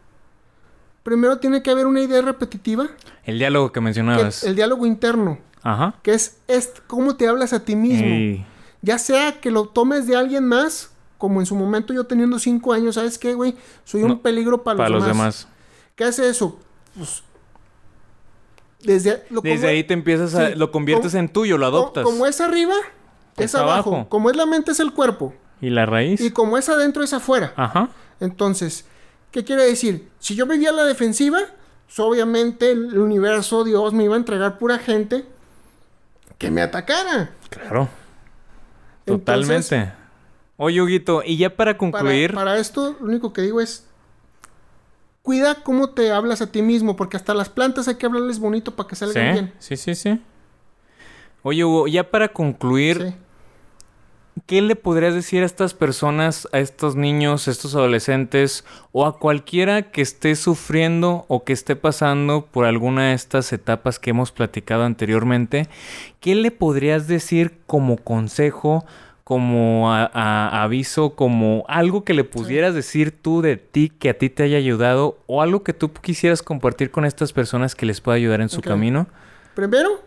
S2: primero tiene que haber una idea repetitiva.
S1: El diálogo que mencionabas.
S2: el diálogo interno.
S1: Ajá.
S2: Que es, es cómo te hablas a ti mismo. Ya sea que lo tomes de alguien más, como en su momento yo teniendo cinco años, ¿sabes qué, güey? Soy un peligro para,
S1: los, demás.
S2: ¿Qué hace eso? Pues Desde, lo-
S1: Desde ahí te empiezas a...
S2: sí,
S1: lo conviertes
S2: como-
S1: en tuyo, lo adoptas.
S2: Como es arriba, es,
S1: Es
S2: abajo.
S1: abajo.
S2: Como es la mente, es el cuerpo.
S1: ¿Y la raíz?
S2: Y como es adentro, es afuera.
S1: Ajá.
S2: Entonces, ¿qué quiere decir? Si yo vivía a la defensiva, pues obviamente el universo, Dios me iba a entregar pura gente que me atacara.
S1: Claro.
S2: Entonces,
S1: Totalmente. Oye, Huguito, y ya para
S2: Para,
S1: concluir...
S2: para esto, lo único que digo es, cuida cómo te hablas a ti mismo, porque hasta las plantas hay que hablarles bonito para que salgan
S1: sí,
S2: bien.
S1: sí, sí, sí. Oye, Hugo, ya para concluir,
S2: Sí.
S1: ¿qué le podrías decir a estas personas, a estos niños, a estos adolescentes o a cualquiera que esté sufriendo o que esté pasando por alguna de estas etapas que hemos platicado anteriormente? ¿Qué le podrías decir como consejo, como a- a- aviso, como algo que le pudieras decir tú de ti que a ti te haya ayudado o algo que tú quisieras compartir con estas personas que les pueda ayudar en su camino?
S2: Primero,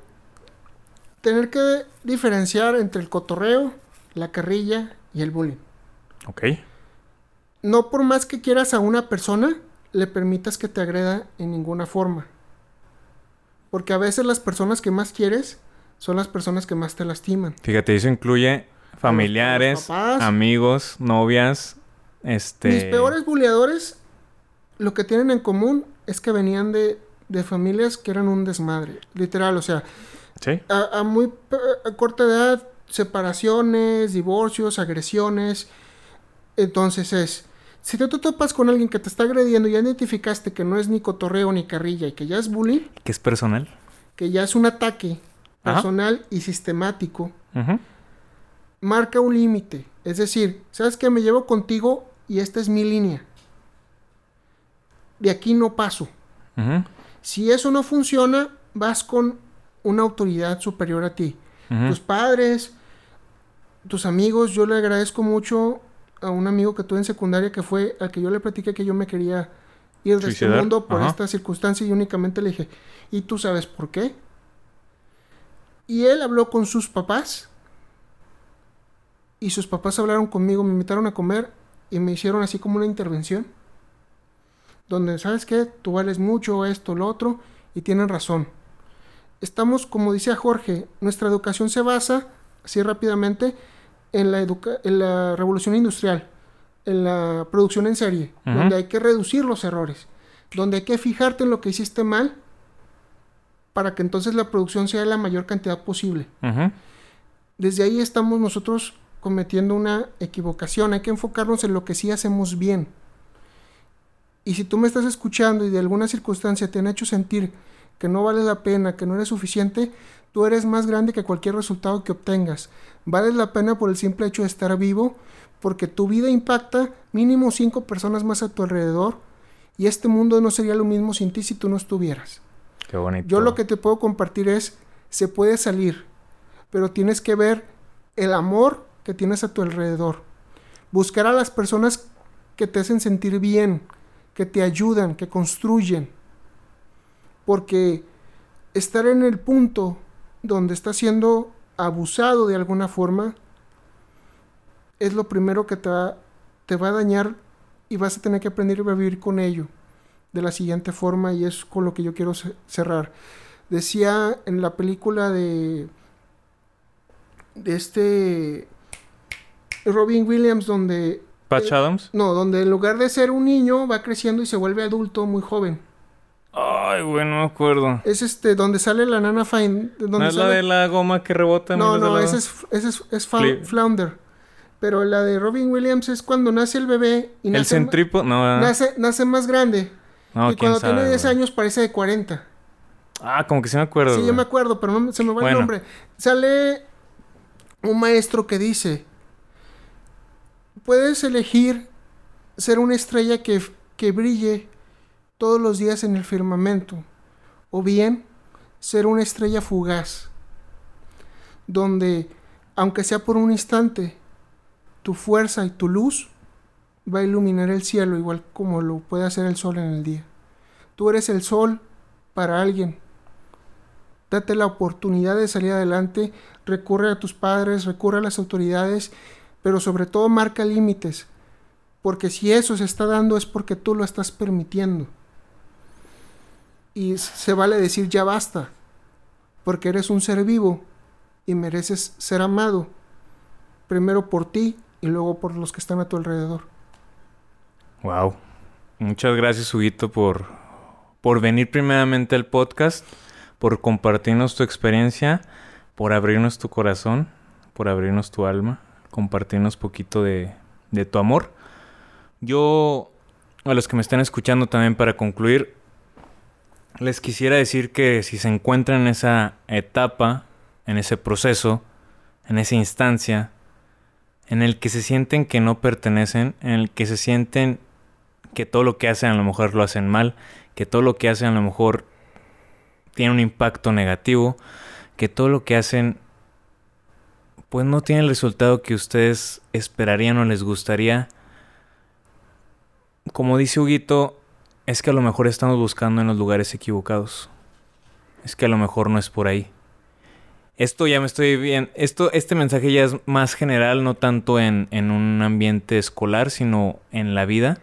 S2: tener que diferenciar entre el cotorreo, la carrilla y el bullying.
S1: Ok.
S2: No por más que quieras a una persona, le permitas que te agreda en ninguna forma. Porque a veces las personas que más quieres son las personas que más te lastiman.
S1: Fíjate, eso incluye familiares,
S2: papás.
S1: amigos, novias, este...
S2: Mis peores buleadores, lo que tienen en común es que venían de, de familias que eran un desmadre. Literal, o sea,
S1: Sí.
S2: a, a muy a corta edad, separaciones, divorcios, agresiones. Entonces es, si tú te topas con alguien que te está agrediendo y ya identificaste que no es ni cotorreo ni carrilla y que ya es bullying,
S1: Que es personal.
S2: que ya es un ataque
S1: Ajá.
S2: personal y sistemático,
S1: Ujú.
S2: Marca un límite. Es decir, ¿sabes qué? Me llevo contigo y esta es mi línea. De aquí no paso. Si eso no funciona, vas con una autoridad superior a ti. Tus padres, tus amigos, yo le agradezco mucho a un amigo que tuve en secundaria que fue al que yo le platiqué que yo me quería ir de este mundo por esta circunstancia y únicamente le dije, ¿y tú sabes por qué? Y él habló con sus papás y sus papás hablaron conmigo, me invitaron a comer y me hicieron así como una intervención donde, ¿sabes qué? Tú vales mucho, esto, lo otro, y tienen razón. Estamos, como decía Jorge, nuestra educación se basa, así rápidamente, en la, educa- en la revolución industrial, en la producción en serie, donde hay que reducir los errores, donde hay que fijarte en lo que hiciste mal para que entonces la producción sea la mayor cantidad posible. Desde ahí estamos nosotros cometiendo una equivocación. Hay que enfocarnos en lo que sí hacemos bien. Y si tú me estás escuchando y de alguna circunstancia te han hecho sentir que no vale la pena, que no eres suficiente, tú eres más grande que cualquier resultado que obtengas. Vales la pena por el simple hecho de estar vivo, porque tu vida impacta mínimo cinco personas más a tu alrededor y este mundo no sería lo mismo sin ti si tú no estuvieras.
S1: Qué bonito.
S2: Yo lo que te puedo compartir es, se puede salir, pero tienes que ver el amor que tienes a tu alrededor. Buscar a las personas que te hacen sentir bien, que te ayudan, que construyen. Porque estar en el punto donde estás siendo abusado de alguna forma es lo primero que te va, te va a dañar y vas a tener que aprender a vivir con ello de la siguiente forma y es con lo que yo quiero ce- cerrar. Decía en la película de de este Robin Williams donde
S1: Patch Adams.
S2: no, donde en lugar de ser un niño va creciendo y se vuelve adulto muy joven.
S1: Ay, güey, no me acuerdo.
S2: Es este donde sale la nana Fine, donde
S1: ¿No es la de la goma que rebota en
S2: No, no, ese es ese es. Flounder. Pero la de Robin Williams es cuando nace el bebé y
S1: El
S2: nace, ma-
S1: centripo... No,
S2: nace, nace más grande.
S1: no
S2: y cuando tiene
S1: sabe,
S2: 10
S1: güey.
S2: años parece de 40.
S1: Ah, como que sí me acuerdo,
S2: Sí, yo me acuerdo, pero no se me va
S1: Bueno.
S2: el nombre. Sale un maestro que dice, puedes elegir ser una estrella que, que brille todos los días en el firmamento, o bien ser una estrella fugaz, donde, aunque sea por un instante, tu fuerza y tu luz va a iluminar el cielo igual como lo puede hacer el sol en el día. Tú eres el sol para alguien, Date la oportunidad de salir adelante, recurre a tus padres, recurre a las autoridades, pero sobre todo marca límites, porque si eso se está dando es porque tú lo estás permitiendo. Y se vale decir ya basta, porque eres un ser vivo y mereces ser amado, primero por ti y luego por los que están a tu alrededor.
S1: Wow. Muchas gracias, Huguito, por, por venir primeramente al podcast, por compartirnos tu experiencia, por abrirnos tu corazón, por abrirnos tu alma, compartirnos poquito de, tu amor. Yo, a los que me están escuchando también para concluir, les quisiera decir que si se encuentran en esa etapa, en ese proceso, en esa instancia, en el que se sienten que no pertenecen, en el que se sienten que todo lo que hacen a lo mejor lo hacen mal, que todo lo que hacen a lo mejor tiene un impacto negativo, que todo lo que hacen pues no tiene el resultado que ustedes esperarían o les gustaría. Como dice Huguito, es que a lo mejor estamos buscando en los lugares equivocados. Es que a lo mejor no es por ahí. Esto ya me estoy bien. Esto, este mensaje ya es más general, no tanto en, en un ambiente escolar, sino en la vida.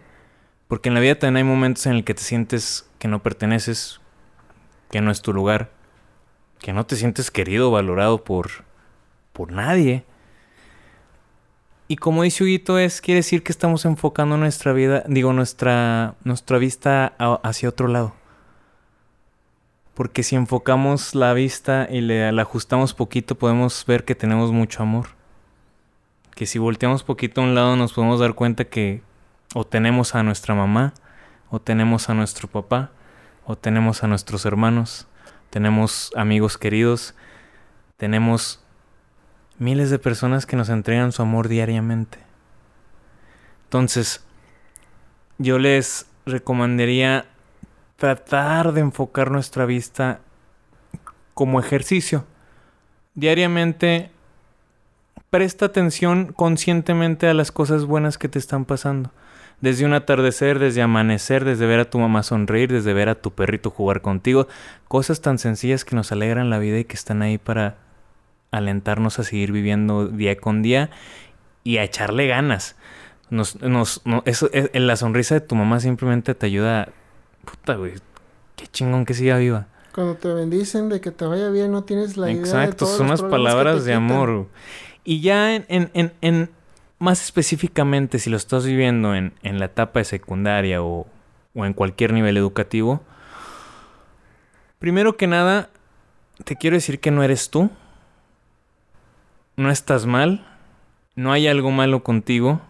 S1: Porque en la vida también hay momentos en el que te sientes que no perteneces, que no es tu lugar, que no te sientes querido, valorado por, por nadie. Y como dice Huguito, es, quiere decir que estamos enfocando nuestra vida, digo, nuestra, nuestra vista hacia otro lado. Porque si enfocamos la vista y le la ajustamos poquito, podemos ver que tenemos mucho amor. Que si volteamos poquito a un lado, nos podemos dar cuenta que o tenemos a nuestra mamá, o tenemos a nuestro papá, o tenemos a nuestros hermanos, tenemos amigos queridos, tenemos miles de personas que nos entregan su amor diariamente. Entonces, yo les recomendaría tratar de enfocar nuestra vista como ejercicio. Diariamente, presta atención conscientemente a las cosas buenas que te están pasando. Desde un atardecer, desde amanecer, desde ver a tu mamá sonreír, desde ver a tu perrito jugar contigo. Cosas tan sencillas que nos alegran la vida y que están ahí para alentarnos a seguir viviendo día con día y a echarle ganas. Nos, nos, eso, en eh, la sonrisa de tu mamá simplemente te ayuda. Puta, güey. Qué chingón que siga viva.
S2: Cuando te bendicen de que te vaya bien, no tienes la idea
S1: Exacto, son unas palabras de amor. Y ya en, en, en, más específicamente, si lo estás viviendo en, en la etapa de secundaria o, o en cualquier nivel educativo, primero que nada, te quiero decir que no eres tú no estás mal, no hay algo malo contigo.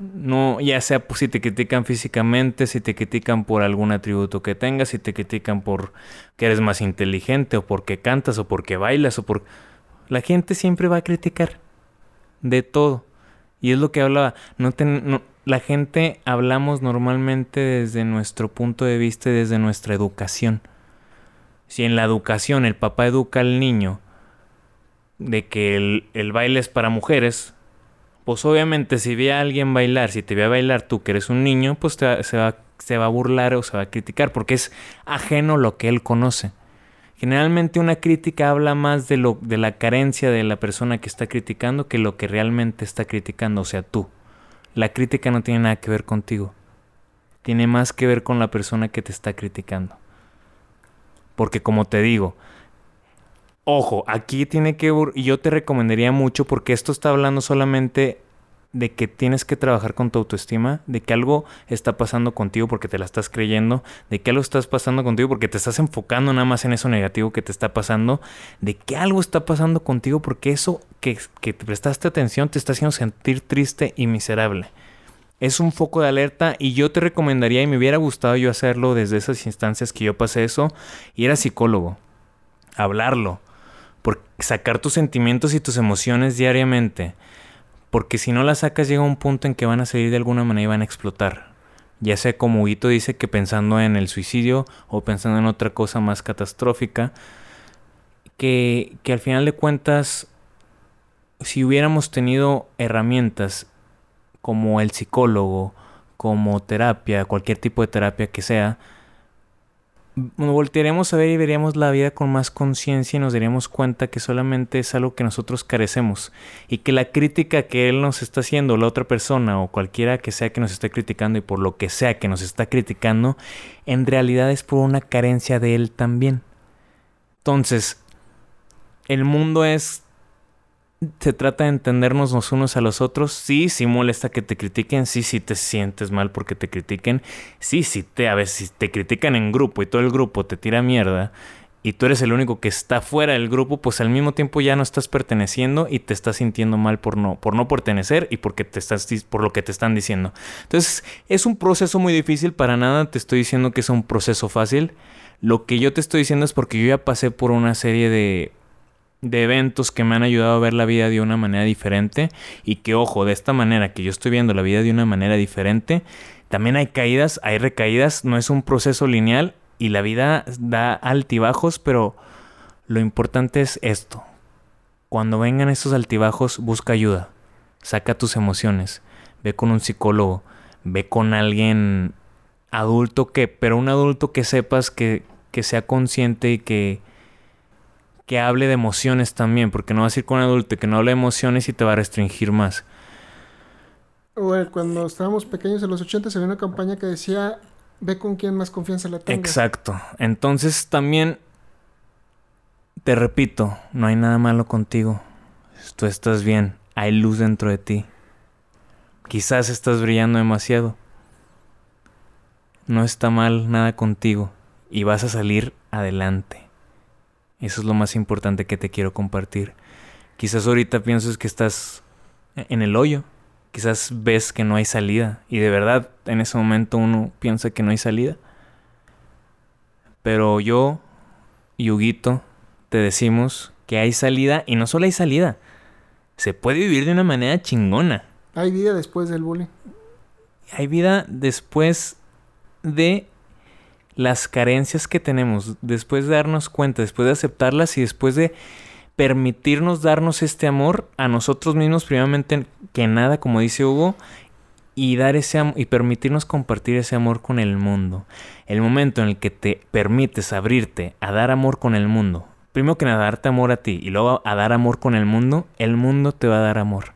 S1: No, ya sea si te critican físicamente, si te critican por algún atributo que tengas, si te critican por que eres más inteligente o porque cantas o porque bailas o por la gente siempre va a criticar de todo. Y es lo que hablaba, no, la gente hablamos normalmente desde nuestro punto de vista y desde nuestra educación. Si en la educación el papá educa al niño de que el, baile es para mujeres, pues obviamente si ve a alguien bailar, si te ve a bailar tú que eres un niño, pues se, va, se va a burlar o se va a criticar, porque es ajeno lo que él conoce. Generalmente una crítica habla más de, lo, de la carencia de la persona que está criticando que lo que realmente está criticando, o sea, tú. La crítica no tiene nada que ver contigo. Tiene más que ver con la persona que te está criticando. Porque como te digo, Ojo, aquí tiene que... Yo te recomendaría mucho porque esto está hablando solamente de que tienes que trabajar con tu autoestima, de que algo está pasando contigo porque te la estás creyendo, de que algo está pasando contigo porque te estás enfocando nada más en eso negativo que te está pasando, de que algo está pasando contigo porque eso que, que te prestaste atención te está haciendo sentir triste y miserable. Es un foco de alerta y yo te recomendaría y me hubiera gustado yo hacerlo desde esas instancias que yo pasé eso y era psicólogo. Hablarlo sacar tus sentimientos y tus emociones diariamente. Porque si no las sacas llega un punto en que van a salir de alguna manera y van a explotar. Ya sea como Huguito dice que pensando en el suicidio o pensando en otra cosa más catastrófica. Que, que al final de cuentas, si hubiéramos tenido herramientas como el psicólogo, como terapia, cualquier tipo de terapia que sea, voltearemos a ver y veríamos la vida con más conciencia y nos daríamos cuenta que solamente es algo que nosotros carecemos y que la crítica que él nos está haciendo, la otra persona o cualquiera que sea que nos esté criticando y por lo que sea que nos está criticando, en realidad es por una carencia de él también. Entonces, el mundo es se trata de entendernos los unos a los otros. Sí, sí molesta que te critiquen. Sí, sí te sientes mal porque te critiquen. Sí, sí te, a veces te critican en grupo y todo el grupo te tira mierda y tú eres el único que está fuera del grupo, pues al mismo tiempo ya no estás perteneciendo y te estás sintiendo mal por no, por no pertenecer y porque te estás, por lo que te están diciendo. Entonces, es un proceso muy difícil, para nada te estoy diciendo que es un proceso fácil. Lo que yo te estoy diciendo es porque yo ya pasé por una serie de de eventos que me han ayudado a ver la vida de una manera diferente y que ojo, de esta manera que yo estoy viendo la vida de una manera diferente, también hay caídas, hay recaídas, no es un proceso lineal y la vida da altibajos, pero lo importante es esto. Cuando vengan estos altibajos, busca ayuda, saca tus emociones, ve con un psicólogo, ve con alguien adulto que, pero un adulto que sepas que, que sea consciente y que que hable de emociones también, porque no vas a ir con un adulto que no hable de emociones y te va a restringir más.
S2: Bueno, cuando estábamos pequeños en los 80 se había una campaña que decía, ve con quien más confianza la tenga.
S1: Exacto. Entonces también, te repito, no hay nada malo contigo. Tú estás bien, hay luz dentro de ti. Quizás estás brillando demasiado. No está mal nada contigo y vas a salir adelante. Eso es lo más importante que te quiero compartir. Quizás ahorita piensas que estás en el hoyo. Quizás ves que no hay salida. Y de verdad, en ese momento uno piensa que no hay salida. Pero yo y Huguito te decimos que hay salida. Y no solo hay salida. Se puede vivir de una manera chingona.
S2: Hay vida después del bullying.
S1: Hay vida después de las carencias que tenemos, después de darnos cuenta, después de aceptarlas y después de permitirnos darnos este amor a nosotros mismos, primeramente que nada, como dice Hugo, y dar ese y permitirnos compartir ese amor con el mundo. El momento en el que te permites abrirte a dar amor con el mundo, primero que nada darte amor a ti y luego a dar amor con el mundo, el mundo te va a dar amor.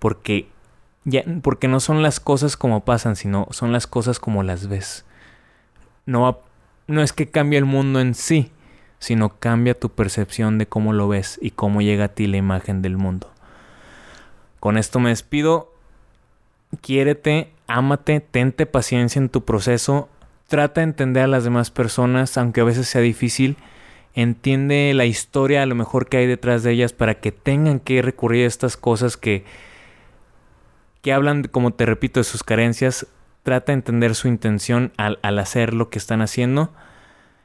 S1: Porque ya, porque no son las cosas como pasan, sino son las cosas como las ves no, no es que cambie el mundo en sí, sino cambia tu percepción de cómo lo ves y cómo llega a ti la imagen del mundo. Con esto me despido. Quiérete, ámate, tente paciencia en tu proceso. Trata de entender a las demás personas, aunque a veces sea difícil. Entiende la historia a lo mejor que hay detrás de ellas para que tengan que recurrir a estas cosas que, que hablan, como te repito, de sus carencias trata de entender su intención al, hacer lo que están haciendo.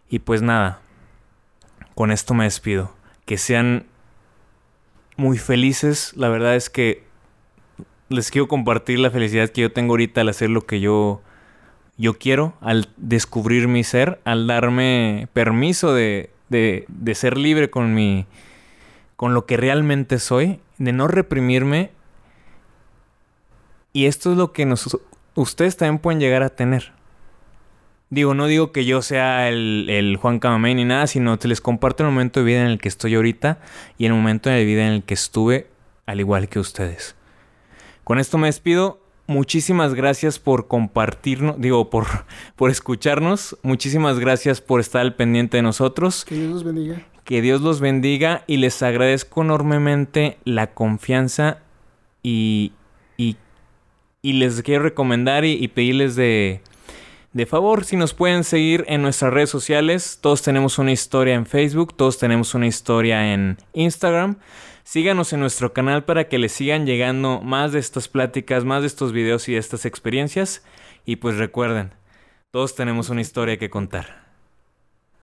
S1: Y pues nada, con esto me despido. Que sean muy felices. La verdad es que les quiero compartir la felicidad que yo tengo ahorita al hacer lo que yo, yo quiero, al descubrir mi ser, al darme permiso de, de, de ser libre con mi con lo que realmente soy, de no reprimirme. Y esto es lo que nos ustedes también pueden llegar a tener. Digo, no digo que yo sea el, Juan Camamey ni nada, sino te les comparto el momento de vida en el que estoy ahorita y el momento de vida en el que estuve, al igual que ustedes. Con esto me despido. Muchísimas gracias por compartirnos, digo, por, por escucharnos. Muchísimas gracias por estar al pendiente de nosotros.
S2: Que Dios los bendiga.
S1: Que Dios los bendiga y les agradezco enormemente la confianza y, y les quiero recomendar y, pedirles de, de favor si nos pueden seguir en nuestras redes sociales. Todos tenemos una historia en Facebook, todos tenemos una historia en Instagram. Síganos en nuestro canal para que les sigan llegando más de estas pláticas, más de estos videos y de estas experiencias. Y pues recuerden, todos tenemos una historia que contar.